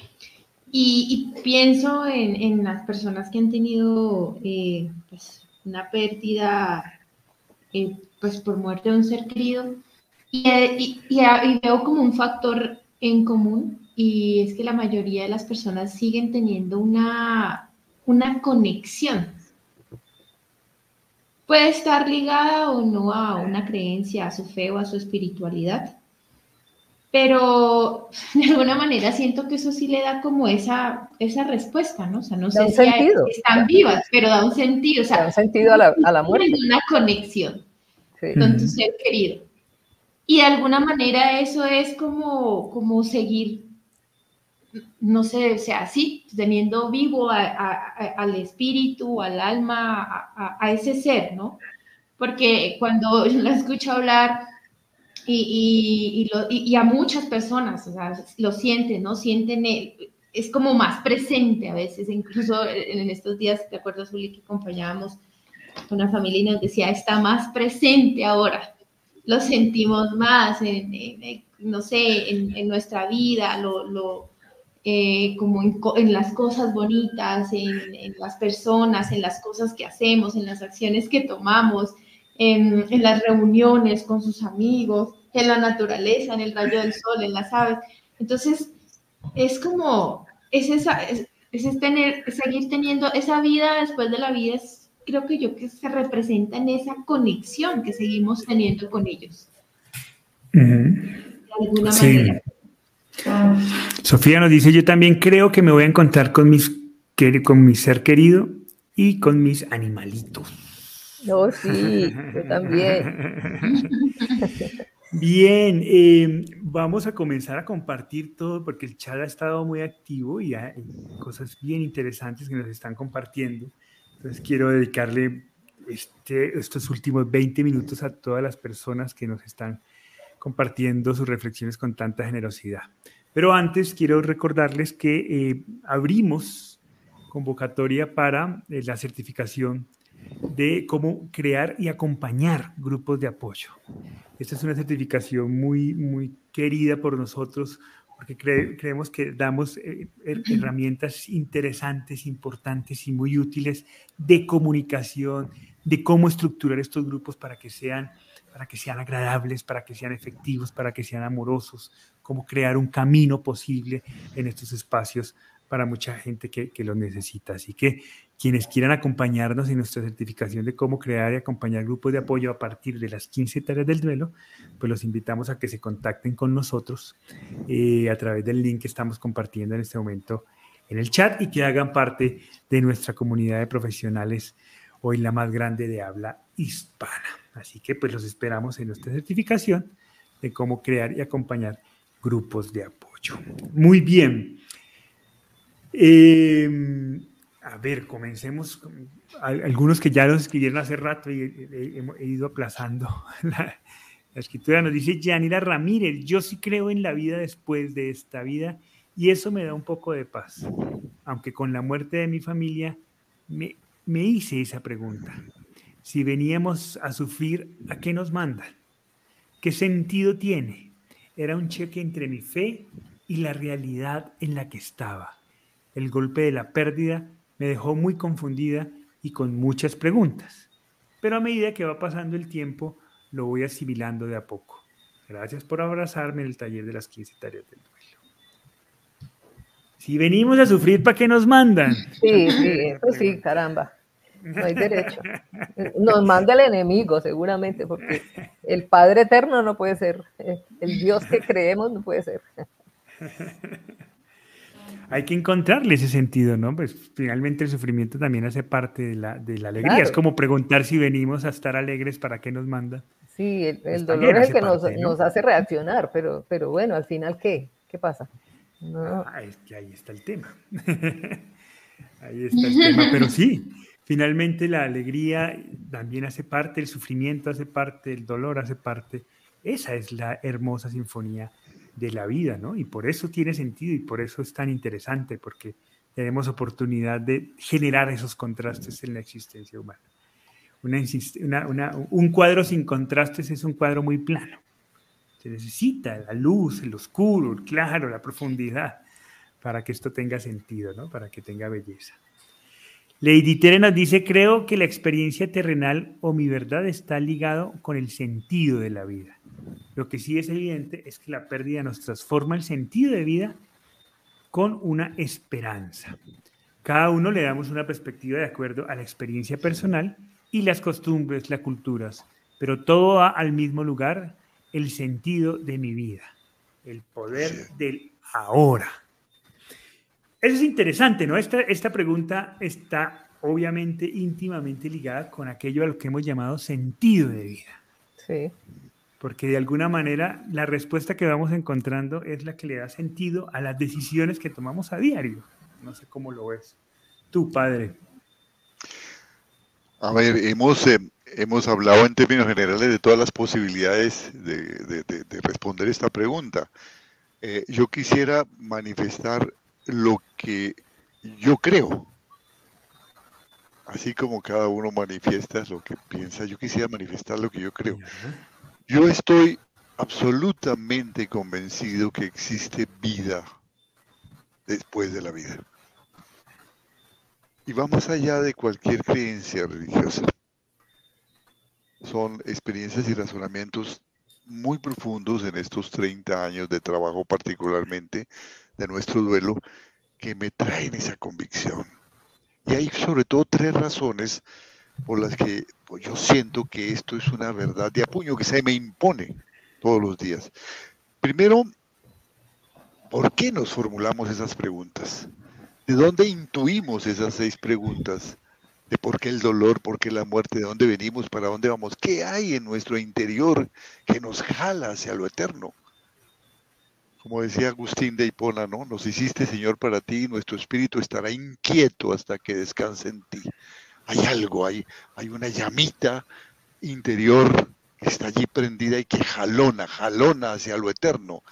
y, pienso en, las personas que han tenido eh, pues, una pérdida eh, pues por muerte de un ser querido. Eh, y, y, veo como un factor en común y es que la mayoría de las personas siguen teniendo una, una conexión. Puede estar ligada o no a una creencia, a su fe o a su espiritualidad, pero de alguna manera siento que eso sí le da como esa, esa respuesta, ¿no? O sea, no sé si están vivas, pero da un sentido, o sea,
da un sentido a la, a la muerte.
Una conexión con tu ser querido. Y de alguna manera eso es como, como seguir, no sé, o sea, así, teniendo vivo al espíritu, al alma, a, ese ser, ¿no? Porque cuando la escucho hablar y, y, a muchas personas, o sea, lo sienten, ¿no? Sienten, es como más presente a veces, incluso en estos días, ¿te acuerdas, Juli, que acompañábamos una familia y nos decía, está más presente ahora, lo sentimos más, en, no sé, en, nuestra vida, lo eh, como en, las cosas bonitas, en, las personas, en las cosas que hacemos, en las acciones que tomamos, en, las reuniones con sus amigos en la naturaleza, en el rayo del sol, en las aves. Entonces, es como, es esa, es, tener, seguir teniendo esa vida después de la vida, es, creo que yo que se representa en esa conexión que seguimos teniendo con ellos. De alguna manera.
Sofía nos dice, yo también creo que me voy a encontrar con, mis, con mi ser querido y con mis animalitos.
No, sí, yo también.
Bien, eh, vamos a comenzar a compartir todo porque el chat ha estado muy activo y hay cosas bien interesantes que nos están compartiendo. Entonces quiero dedicarle este, estos últimos 20 minutos a todas las personas que nos están compartiendo sus reflexiones con tanta generosidad. Pero antes quiero recordarles que eh, abrimos convocatoria para eh, la certificación de cómo crear y acompañar grupos de apoyo. Esta es una certificación muy, muy querida por nosotros porque creemos que damos eh, herramientas interesantes, importantes y muy útiles de comunicación, de cómo estructurar estos grupos para que sean para que sean agradables, para que sean efectivos, para que sean amorosos, cómo crear un camino posible en estos espacios para mucha gente que, que los necesita. Así que quienes quieran acompañarnos en nuestra certificación de cómo crear y acompañar grupos de apoyo a partir de las 15 tareas del duelo, pues los invitamos a que se contacten con nosotros eh, a través del link que estamos compartiendo en este momento en el chat y que hagan parte de nuestra comunidad de profesionales, hoy la más grande de habla hispana. Así que pues los esperamos en nuestra certificación de cómo crear y acompañar grupos de apoyo. Muy bien. Em, a ver, comencemos. algunos que ya los escribieron hace rato y he, ido aplazando. La, la, escritura nos dice Yanira Ramírez, yo sí creo en la vida después de esta vida y eso me da un poco de paz. Aunque con la muerte de mi familia me, me hice esa pregunta si veníamos a sufrir, ¿a qué nos mandan? ¿Qué sentido tiene? Era un cheque entre mi fe y la realidad en la que estaba. El golpe de la pérdida me dejó muy confundida y con muchas preguntas. Pero a medida que va pasando el tiempo, lo voy asimilando de a poco. Gracias por abrazarme en el taller de las 15 tareas del duelo. Si venimos a sufrir, ¿para qué nos mandan?
Sí, sí, sí, caramba no hay derecho. Nos manda el enemigo, seguramente, porque el Padre Eterno no puede ser, el Dios que creemos no puede ser.
Hay que encontrarle ese sentido, ¿no? Pues finalmente el sufrimiento también hace parte de la, de la alegría. Es como preguntar si venimos a estar alegres, ¿para qué nos manda?
Sí, el, dolor es el que nos, nos, hace reaccionar, pero, pero bueno, al final, ¿qué? ¿Qué pasa?
Ah, es que ahí está el tema. ahí está el tema, pero sí, Finalmente la alegría también hace parte, el sufrimiento hace parte, el dolor hace parte. Esa es la hermosa sinfonía de la vida, ¿no? Y por eso tiene sentido y por eso es tan interesante, porque tenemos oportunidad de generar esos contrastes en la existencia humana. un cuadro sin contrastes es un cuadro muy plano. Se necesita la luz, el oscuro, el claro, la profundidad, para que esto tenga sentido, ¿no? Para que tenga belleza. Lady Tere nos dice, creo que la experiencia terrenal o mi verdad está ligado con el sentido de la vida. Lo que sí es evidente es que la pérdida nos transforma el sentido de vida con una esperanza. Cada uno le damos una perspectiva de acuerdo a la experiencia personal y las costumbres, las culturas, pero todo va al mismo lugar, el sentido de mi vida, el poder del ahora. Eso es interesante, ¿no? Esta, esta pregunta está obviamente íntimamente ligada con aquello a lo que hemos llamado sentido de vida.
Sí.
Porque de alguna manera la respuesta que vamos encontrando es la que le da sentido a las decisiones que tomamos a diario. No sé cómo lo ves. Tu padre.
A ver, hemos, eh, hemos hablado en términos generales de todas las posibilidades de, responder esta pregunta. Eh, yo quisiera manifestar lo que yo creo. Así como cada uno manifiesta lo que piensa, yo quisiera manifestar lo que yo creo. Yo estoy absolutamente convencido que existe vida después de la vida. Y va más allá de cualquier creencia religiosa. Son experiencias y razonamientos muy profundos en estos 30 años de trabajo particularmente de nuestro duelo que me traen esa convicción. Y hay sobre todo tres razones por las que yo siento que esto es una verdad de apuño que se me impone todos los días. Primero, ¿Por qué nos formulamos esas preguntas? ¿De dónde intuimos esas seis preguntas? De por qué el dolor, por qué la muerte, de dónde venimos, para dónde vamos, qué hay en nuestro interior que nos jala hacia lo eterno. Como decía Agustín de Hipona, ¿no? Nos hiciste, Señor, para ti, y nuestro espíritu estará inquieto hasta que descanse en ti. Hay algo, hay, hay una llamita interior que está allí prendida y que jalona, jalona hacia lo eterno.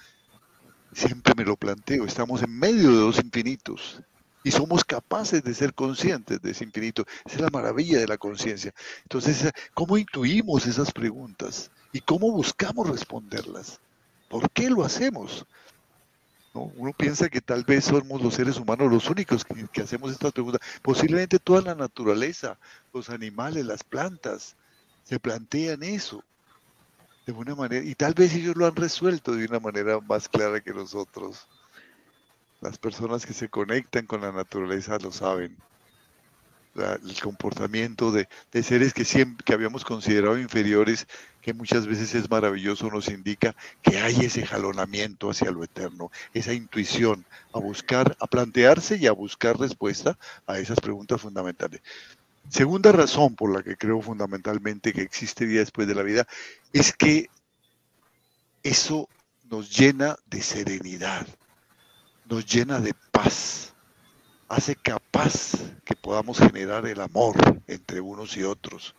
Siempre me lo planteo, estamos en medio de dos infinitos y somos capaces de ser conscientes de ese infinito. Esa es la maravilla de la conciencia. Entonces, ¿cómo intuimos esas preguntas y cómo buscamos responderlas? ¿Por qué lo hacemos? Uno piensa que tal vez somos los seres humanos los únicos que, hacemos estas preguntas. Posiblemente toda la naturaleza, los animales, las plantas, se plantean eso de una manera, y tal vez ellos lo han resuelto de una manera más clara que nosotros. Las personas que se conectan con la naturaleza lo saben el comportamiento de, seres que siempre que habíamos considerado inferiores, que muchas veces es maravilloso, nos indica que hay ese jalonamiento hacia lo eterno, esa intuición a buscar, a plantearse y a buscar respuesta a esas preguntas fundamentales. Segunda razón por la que creo fundamentalmente que existe vida después de la vida es que eso nos llena de serenidad, nos llena de paz hace capaz que podamos generar el amor entre unos y otros.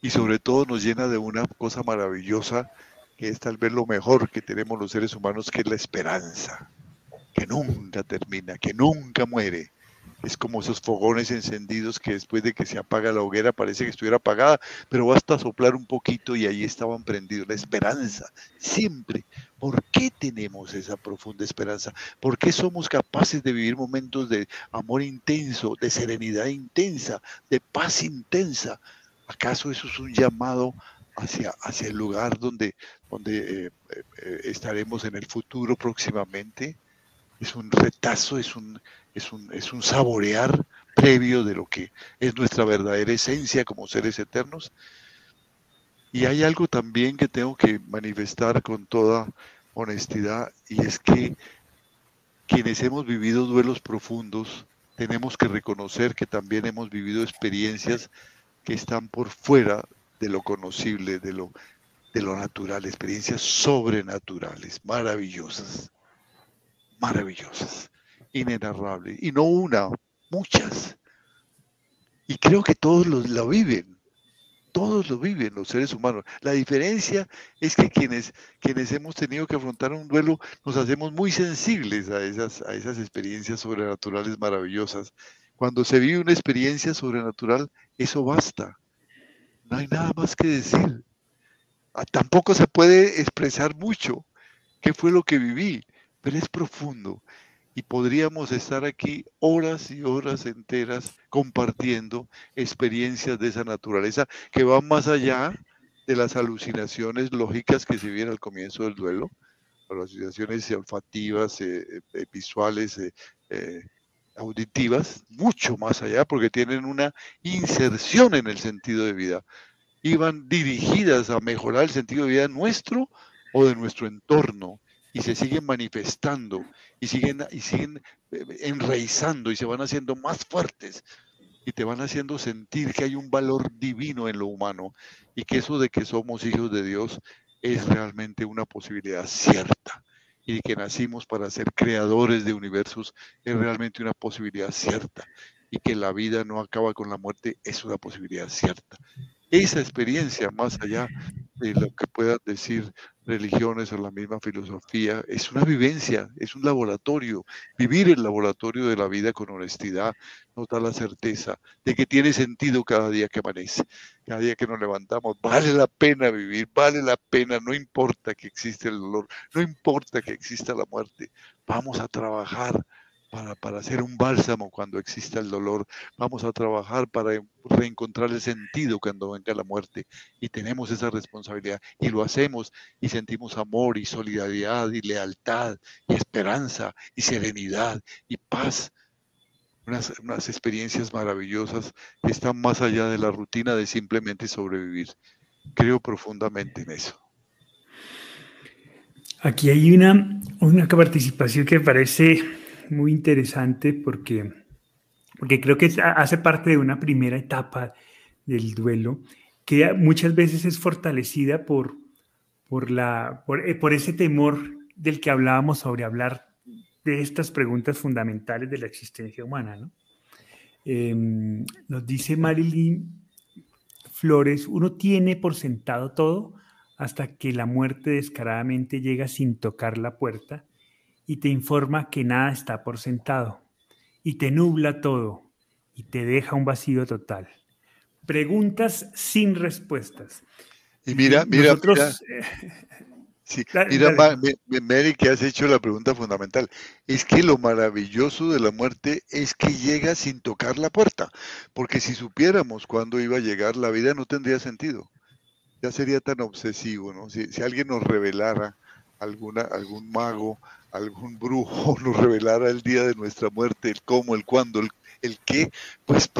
Y sobre todo nos llena de una cosa maravillosa que es tal vez lo mejor que tenemos los seres humanos, que es la esperanza, que nunca termina, que nunca muere, es como esos fogones encendidos que después de que se apaga la hoguera parece que estuviera apagada, pero basta soplar un poquito y ahí estaban prendidos. La esperanza, siempre. ¿Por qué tenemos esa profunda esperanza? ¿Por qué somos capaces de vivir momentos de amor intenso, de serenidad intensa, de paz intensa? ¿Acaso eso es un llamado hacia, hacia el lugar donde, donde eh, eh, estaremos en el futuro próximamente? Es un retazo, es un, es un, es un saborear previo de lo que es nuestra verdadera esencia como seres eternos. Y hay algo también que tengo que manifestar con toda honestidad y es que quienes hemos vivido duelos profundos tenemos que reconocer que también hemos vivido experiencias que están por fuera de lo conocible, de lo, de lo natural, experiencias sobrenaturales, maravillosas, maravillosas inenarrable. Y no una, muchas. Y creo que todos los, lo viven. Todos lo viven los seres humanos. La diferencia es que quienes, quienes hemos tenido que afrontar un duelo nos hacemos muy sensibles a esas, a esas experiencias sobrenaturales maravillosas. Cuando se vive una experiencia sobrenatural, eso basta. No hay nada más que decir. Ah, tampoco se puede expresar mucho qué fue lo que viví, pero es profundo y podríamos estar aquí horas y horas enteras compartiendo experiencias de esa naturaleza que van más allá de las alucinaciones lógicas que se vienen al comienzo del duelo, alucinaciones olfativas, eh, eh, visuales, eh, auditivas, mucho más allá, porque tienen una inserción en el sentido de vida. Iban dirigidas a mejorar el sentido de vida nuestro o de nuestro entorno y se siguen manifestando y siguen, y siguen eh, enraizando y se van haciendo más fuertes y te van haciendo sentir que hay un valor divino en lo humano y que eso de que somos hijos de Dios es realmente una posibilidad cierta y que nacimos para ser creadores de universos es realmente una posibilidad cierta y que la vida no acaba con la muerte es una posibilidad cierta. Esa experiencia, más allá de lo que puedan decir religiones o la misma filosofía, es una vivencia, es un laboratorio. Vivir el laboratorio de la vida con honestidad nos da la certeza de que tiene sentido cada día que amanece, cada día que nos levantamos. Vale la pena vivir, vale la pena, no importa que exista el dolor, no importa que exista la muerte. Vamos a trabajar para, para, hacer un bálsamo cuando exista el dolor. Vamos a trabajar para reencontrar el sentido cuando venga la muerte. Y tenemos esa responsabilidad. Y lo hacemos y sentimos amor y solidaridad y lealtad y esperanza y serenidad y paz. Unas, unas experiencias maravillosas que están más allá de la rutina de simplemente sobrevivir. Creo profundamente en eso.
Aquí hay una, una participación que parece muy interesante porque, porque creo que hace parte de una primera etapa del duelo que muchas veces es fortalecida por, por, la, por, eh, ese temor del que hablábamos sobre hablar de estas preguntas fundamentales de la existencia humana. ¿no? Em, nos dice Marilyn Flores, uno tiene por sentado todo hasta que la muerte descaradamente llega sin tocar la puerta y te informa que nada está por sentado y te nubla todo y te deja un vacío total. Preguntas sin respuestas.
Y mira, mira, mira, sí, mira Mary, que has hecho la pregunta fundamental. Es que lo maravilloso de la muerte es que llega sin tocar la puerta, porque si supiéramos cuándo iba a llegar, la vida no tendría sentido ya sería tan obsesivo, ¿no? Si, alguien nos revelara, alguna, algún mago, algún brujo nos revelara el día de nuestra muerte, el cómo, el cuándo, el, el qué, pues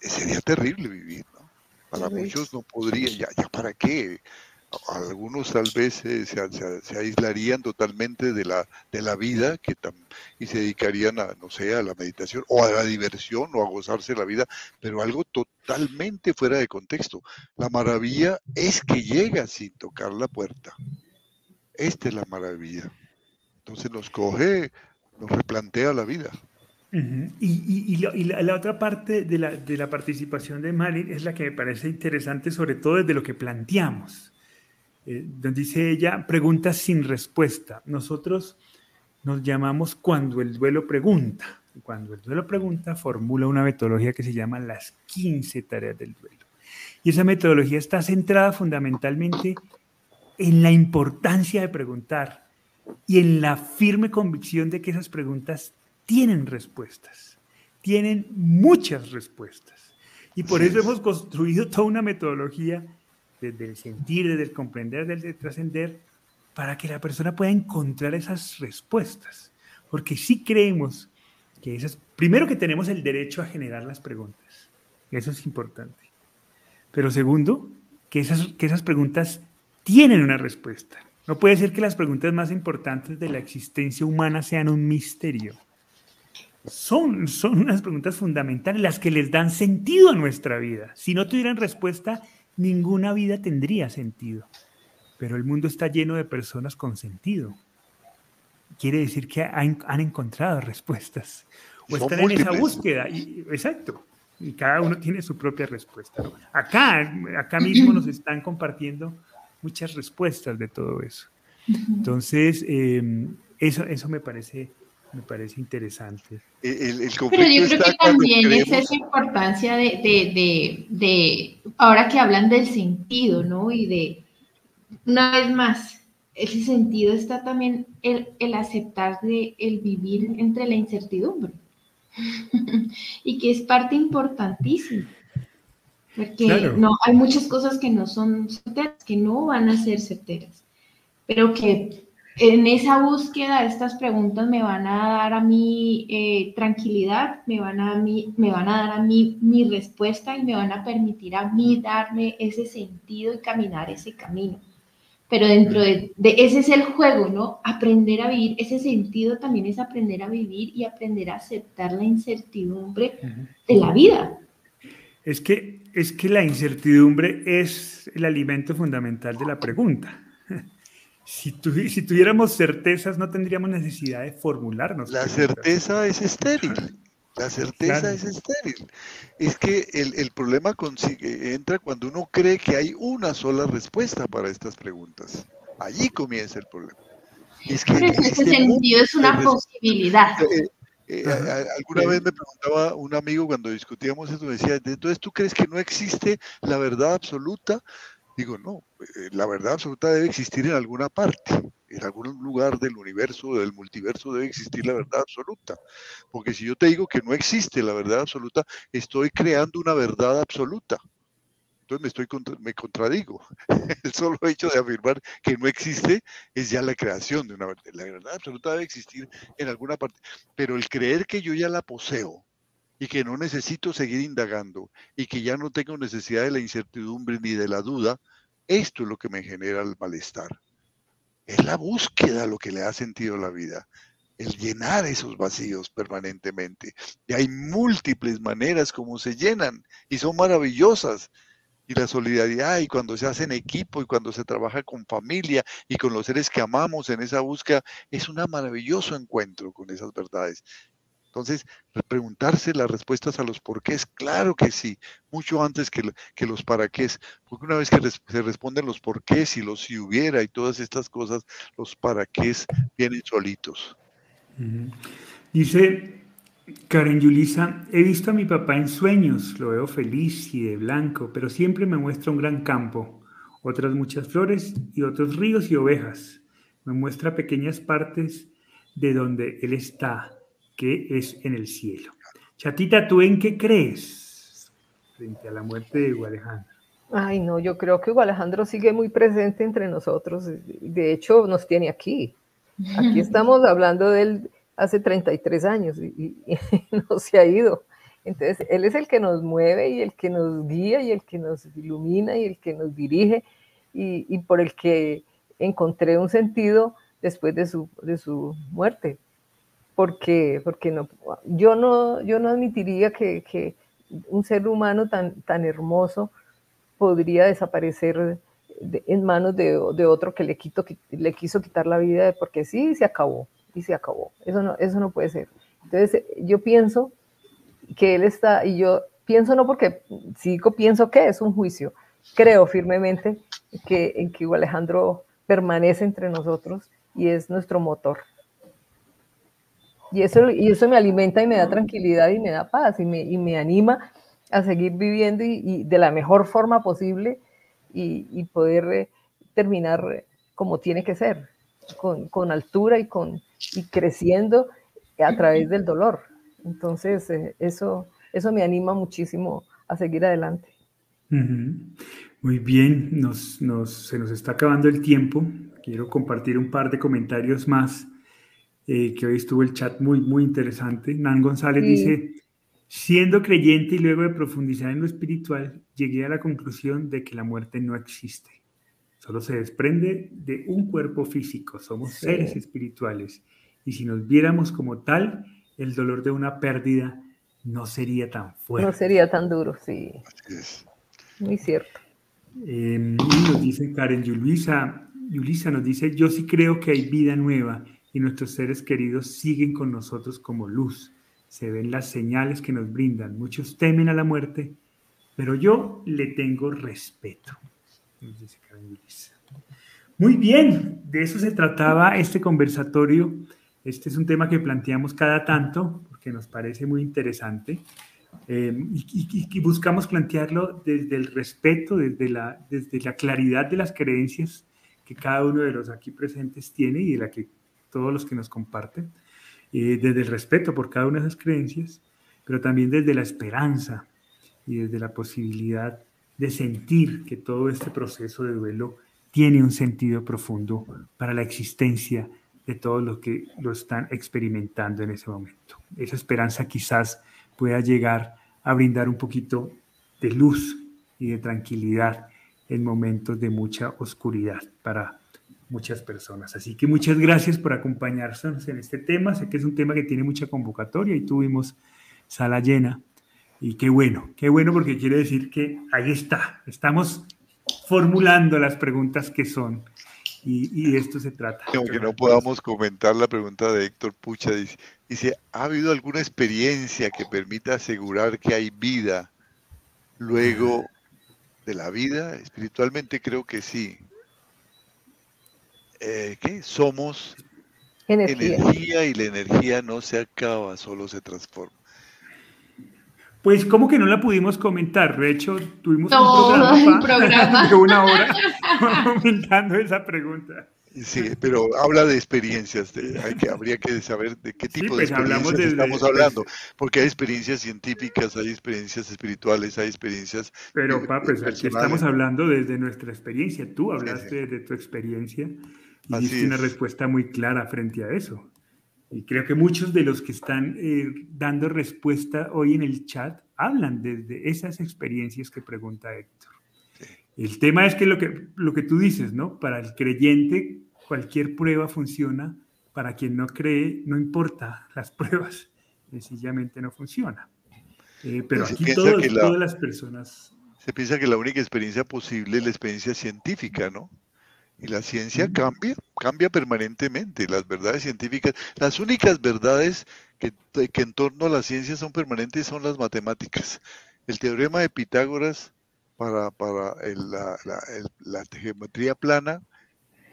sería terrible vivir, ¿no? Para muchos no podría, ya, ya para qué, algunos tal vez eh, se, aislarían totalmente de la, de la vida que y se dedicarían a, no sé, a la meditación o a la diversión o a gozarse la vida, pero algo totalmente fuera de contexto. La maravilla es que llega sin tocar la puerta. Esta es la maravilla. Entonces nos coge, nos replantea la vida.
Y, la, otra parte de la, de la participación de Malin es la que me parece interesante, sobre todo desde lo que planteamos. Eh, dice ella, preguntas sin respuesta. Nosotros nos llamamos cuando el duelo pregunta. Cuando el duelo pregunta, formula una metodología que se llama las 15 tareas del duelo. Y esa metodología está centrada fundamentalmente en la importancia de preguntar y en la firme convicción de que esas preguntas tienen respuestas, tienen muchas respuestas. Y por eso hemos construido toda una metodología desde el sentir, desde el comprender, desde el trascender, para que la persona pueda encontrar esas respuestas. Porque sí creemos que esas, primero que tenemos el derecho a generar las preguntas, eso es importante. Pero segundo, que esas, que esas preguntas tienen una respuesta. No puede ser que las preguntas más importantes de la existencia humana sean un misterio. Son, son unas preguntas fundamentales las que les dan sentido a nuestra vida. Si no tuvieran respuesta, ninguna vida tendría sentido. Pero el mundo está lleno de personas con sentido. Quiere decir que han, encontrado respuestas o están en esa búsqueda. Y, exacto. Y cada uno tiene su propia respuesta. Acá, acá mismo nos están compartiendo muchas respuestas de todo eso. Entonces, em, eso, eso me parece me parece interesante.
Pero yo creo que también es esa importancia de, ahora que hablan del sentido, ¿no? Y de, una vez más, ese sentido está también el, el aceptar de el vivir entre la incertidumbre. y que es parte importantísima. Porque no, hay muchas cosas que no son certeras, que no van a ser certeras, pero que en esa búsqueda, estas preguntas me van a dar a mí eh, tranquilidad, me van a, mí, me van a dar a mí mi respuesta y me van a permitir a mí darme ese sentido y caminar ese camino. Pero dentro de, ese es el juego, ¿no? Aprender a vivir, ese sentido también es aprender a vivir y aprender a aceptar la incertidumbre de la vida.
Es que, es que la incertidumbre es el alimento fundamental de la pregunta. Si, tuviéramos certezas, no tendríamos necesidad de formularnos.
La certeza es estéril. La certeza es estéril. Es que el, problema consigue, entra cuando uno cree que hay una sola respuesta para estas preguntas. Allí comienza el problema.
Es que en ese sentido es una posibilidad. Eh,
alguna vez me preguntaba un amigo cuando discutíamos esto, me decía, entonces tú crees que no existe la verdad absoluta? Digo, no, eh, la verdad absoluta debe existir en alguna parte, en algún lugar del universo, del multiverso debe existir la verdad absoluta. Porque si yo te digo que no existe la verdad absoluta, estoy creando una verdad absoluta. Entonces me, estoy me contradigo. El solo hecho de afirmar que no existe es ya la creación de una verdad. La verdad absoluta debe existir en alguna parte. Pero el creer que yo ya la poseo, y que no necesito seguir indagando y que ya no tengo necesidad de la incertidumbre ni de la duda, esto es lo que me genera el malestar. Es la búsqueda lo que le da sentido a la vida, el llenar esos vacíos permanentemente. Y hay múltiples maneras como se llenan y son maravillosas. Y la solidaridad y cuando se hace en equipo y cuando se trabaja con familia y con los seres que amamos en esa búsqueda, es un maravilloso encuentro con esas verdades. Entonces, preguntarse las respuestas a los porqués, claro que sí, mucho antes que, que los para qué, porque una vez que se responden los porqués y los si hubiera y todas estas cosas, los para qué vienen solitos.
Dice Karen Yulisa, he visto a mi papá en sueños, lo veo feliz y de blanco, pero siempre me muestra un gran campo, otras muchas flores y otros ríos y ovejas. Me muestra pequeñas partes de donde él está que es en el cielo. Chatita, ¿tú en qué crees frente a la muerte de Hugo Alejandro?
Ay, no, yo creo que Hugo Alejandro sigue muy presente entre nosotros. De hecho, nos tiene aquí. Aquí estamos hablando de él hace 33 años y, no se ha ido. Entonces, él es el que nos mueve y el que nos guía y el que nos ilumina y el que nos dirige y, y por el que encontré un sentido después de su, de su muerte porque, porque no, yo, no, yo no admitiría que, que un ser humano tan, tan hermoso podría desaparecer en manos de, de, otro que le, quito, le quiso quitar la vida porque sí, se acabó, y se acabó. Eso no, eso no puede ser. Entonces, yo pienso que él está, y yo pienso no porque sigo, pienso que es un juicio. Creo firmemente que, en que Alejandro permanece entre nosotros y es nuestro motor. Y eso, y eso me alimenta y me da tranquilidad y me da paz y me, y me anima a seguir viviendo y, de la mejor forma posible y, poder eh, terminar como tiene que ser, con, con, altura y, con, y creciendo a través del dolor. Entonces, eh, eso, eso me anima muchísimo a seguir adelante.
Muy bien, nos, nos, se nos está acabando el tiempo. Quiero compartir un par de comentarios más eh, que hoy estuvo el chat muy, muy interesante. Nan González dice, siendo creyente y luego de profundizar en lo espiritual, llegué a la conclusión de que la muerte no existe. Solo se desprende de un cuerpo físico, somos seres espirituales. Y si nos viéramos como tal, el dolor de una pérdida no sería tan fuerte.
No sería tan duro, sí. Muy cierto.
Eh, y nos dice Karen Yulisa, Yulisa nos dice, yo sí creo que hay vida nueva y nuestros seres queridos siguen con nosotros como luz. Se ven las señales que nos brindan. Muchos temen a la muerte, pero yo le tengo respeto. Muy bien, de eso se trataba este conversatorio. Este es un tema que planteamos cada tanto porque nos parece muy interesante eh, y, buscamos plantearlo desde el respeto, desde la, desde la claridad de las creencias que cada uno de los aquí presentes tiene y de la que todos los que nos comparten, eh, desde el respeto por cada una de esas creencias, pero también desde la esperanza y desde la posibilidad de sentir que todo este proceso de duelo tiene un sentido profundo para la existencia de todos los que lo están experimentando en ese momento. Esa esperanza quizás pueda llegar a brindar un poquito de luz y de tranquilidad en momentos de mucha oscuridad para muchas personas. Así que muchas gracias por acompañarnos en este tema. Sé que es un tema que tiene mucha convocatoria y tuvimos sala llena. Y qué bueno, qué bueno porque quiere decir que ahí está. Estamos formulando las preguntas que son. Y, de esto se trata.
Aunque no podamos comentar la pregunta de Héctor Pucha, dice, dice, ¿ha habido alguna experiencia que permita asegurar que hay vida luego de la vida? Espiritualmente creo que sí. Eh, ¿qué? Somos energía. y la energía no se acaba, solo se transforma.
Pues como que no la pudimos comentar, de hecho tuvimos un programa, de una hora comentando esa pregunta.
Sí, pero habla de experiencias, hay que, habría que saber de qué tipo de pues, experiencias estamos hablando, porque hay experiencias científicas, hay experiencias espirituales, hay experiencias...
Pero, papá, pues aquí estamos hablando desde nuestra experiencia, tú hablaste de tu experiencia y diste una respuesta muy clara frente a eso. Y creo que muchos de los que están eh, dando respuesta hoy en el chat hablan desde esas experiencias que pregunta Héctor. El tema es que lo, que lo que tú dices, ¿no? Para el creyente, cualquier prueba funciona. Para quien no cree, no importa las pruebas, sencillamente no funciona. Eh, pero aquí todas las personas...
Se piensa que la única experiencia posible es la experiencia científica, ¿no? Y la ciencia cambia, cambia permanentemente. Las verdades científicas, las únicas verdades que, que en torno a la ciencia son permanentes son las matemáticas. El teorema de Pitágoras para, para la, la, geometría plana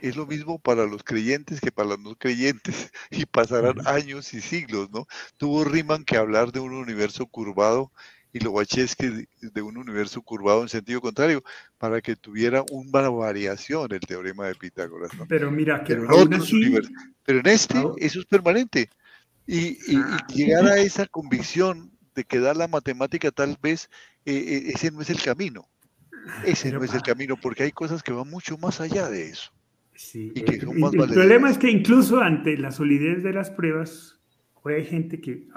es lo mismo para los creyentes que para los no creyentes y pasarán años y siglos, ¿no? Tuvo Riemann que hablar de un universo curvado y Lobachevsky de un universo curvado en sentido contrario para que tuviera una variación el teorema de Pitágoras.
Pero mira, que
pero en, pero en este eso es permanente. Y, ah. llegar a esa convicción de que da la matemática tal vez eh, eh, ese no es el camino. Ese no es el camino porque hay cosas que van mucho más allá de eso.
Sí, y que eh, el problema es que incluso ante la solidez de las pruebas, hay gente que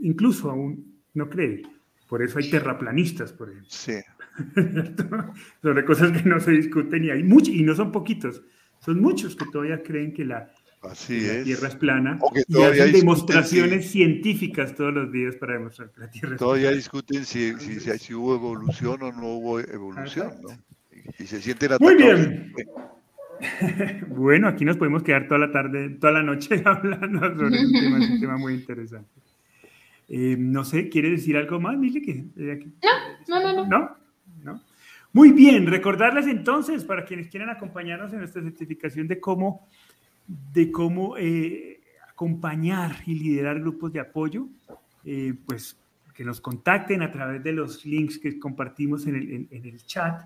incluso aún no cree. Por eso hay terraplanistas, por ejemplo.
Sí.
Sobre cosas que no se discuten y hay muchos, y no son poquitos, son muchos que todavía creen que la, Tierra es plana y hacen demostraciones científicas todos los días para demostrar que la Tierra
es todavía discuten si, si, si, hubo evolución o no hubo evolución, ¿no? Y, se sienten
atacados. Muy bien. bueno, aquí nos podemos quedar toda la tarde, toda la noche hablando sobre este tema, es un tema muy interesante. Eh, no sé, ¿quiere decir algo más, Mili? Que,
eh, no, no, no,
no. ¿No? Muy bien, recordarles entonces, para quienes quieran acompañarnos en nuestra certificación de cómo, de cómo eh, acompañar y liderar grupos de apoyo, pues que nos contacten a través de los links que compartimos en el, en el chat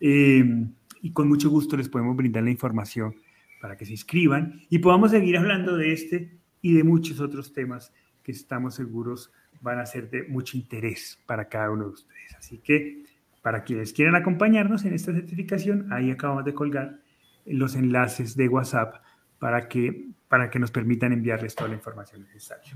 y con mucho gusto les podemos brindar la información para que se inscriban y podamos seguir hablando de este y de muchos otros temas que estamos seguros van a ser de mucho interés para cada uno de ustedes. Así que para quienes quieran acompañarnos en esta certificación, ahí acabamos de colgar los enlaces de WhatsApp para que, para que nos permitan enviarles toda la información necesaria.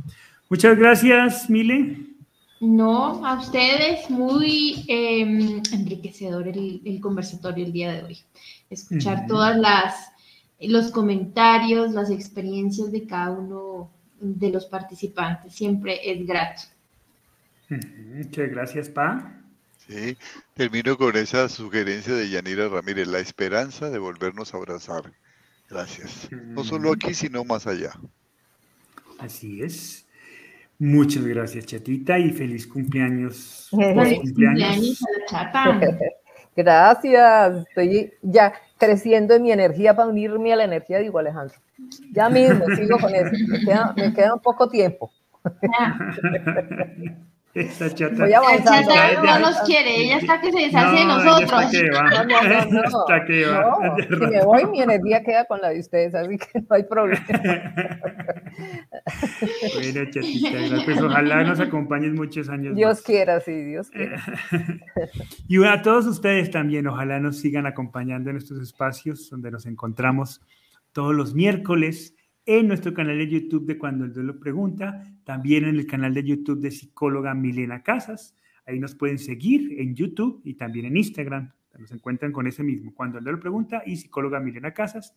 Muchas gracias, Mile.
No, a ustedes muy em, enriquecedor el, conversatorio el día de hoy. Escuchar todas las los comentarios, las experiencias de cada uno de los participantes. Siempre es grato.
Muchas gracias, Pa.
Sí, termino con esa sugerencia de Yanira Ramírez, la esperanza de volvernos a abrazar. Gracias. No solo aquí, sino más allá.
Así es. Muchas gracias, Chatita, y feliz cumpleaños.
Feliz cumpleaños Chata.
Gracias. Estoy ya creciendo en mi energía para unirme a la energía de Diego Alejandro. Ya mismo sigo con eso. Me queda, un poco tiempo.
Esta chata,
Voy avanzando. chata no nos quiere, ella está que se deshace de nosotros.
Que va. No, no, no, no. que va.
si me voy, mi energía queda con la de ustedes, así que no hay problema.
bueno, chatita, pues ojalá nos acompañen muchos años.
Dios quiera, sí, Dios quiera.
y a todos ustedes también, ojalá nos sigan acompañando en estos espacios donde nos encontramos todos los miércoles en nuestro canal de YouTube de Cuando el Duelo Pregunta, también en el canal de YouTube de psicóloga Milena Casas. Ahí nos pueden seguir en YouTube y también en Instagram. Nos encuentran con ese mismo, Cuando el Duelo Pregunta y psicóloga Milena Casas.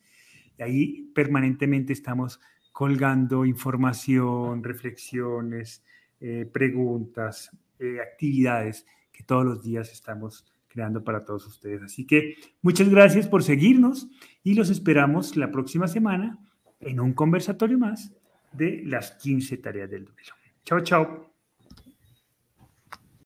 Ahí permanentemente estamos colgando información, reflexiones, eh, preguntas, eh, actividades que todos los días estamos creando para todos ustedes. Así que muchas gracias por seguirnos y los esperamos la próxima semana en un conversatorio más de las 15 tareas del duelo. Chao, chao.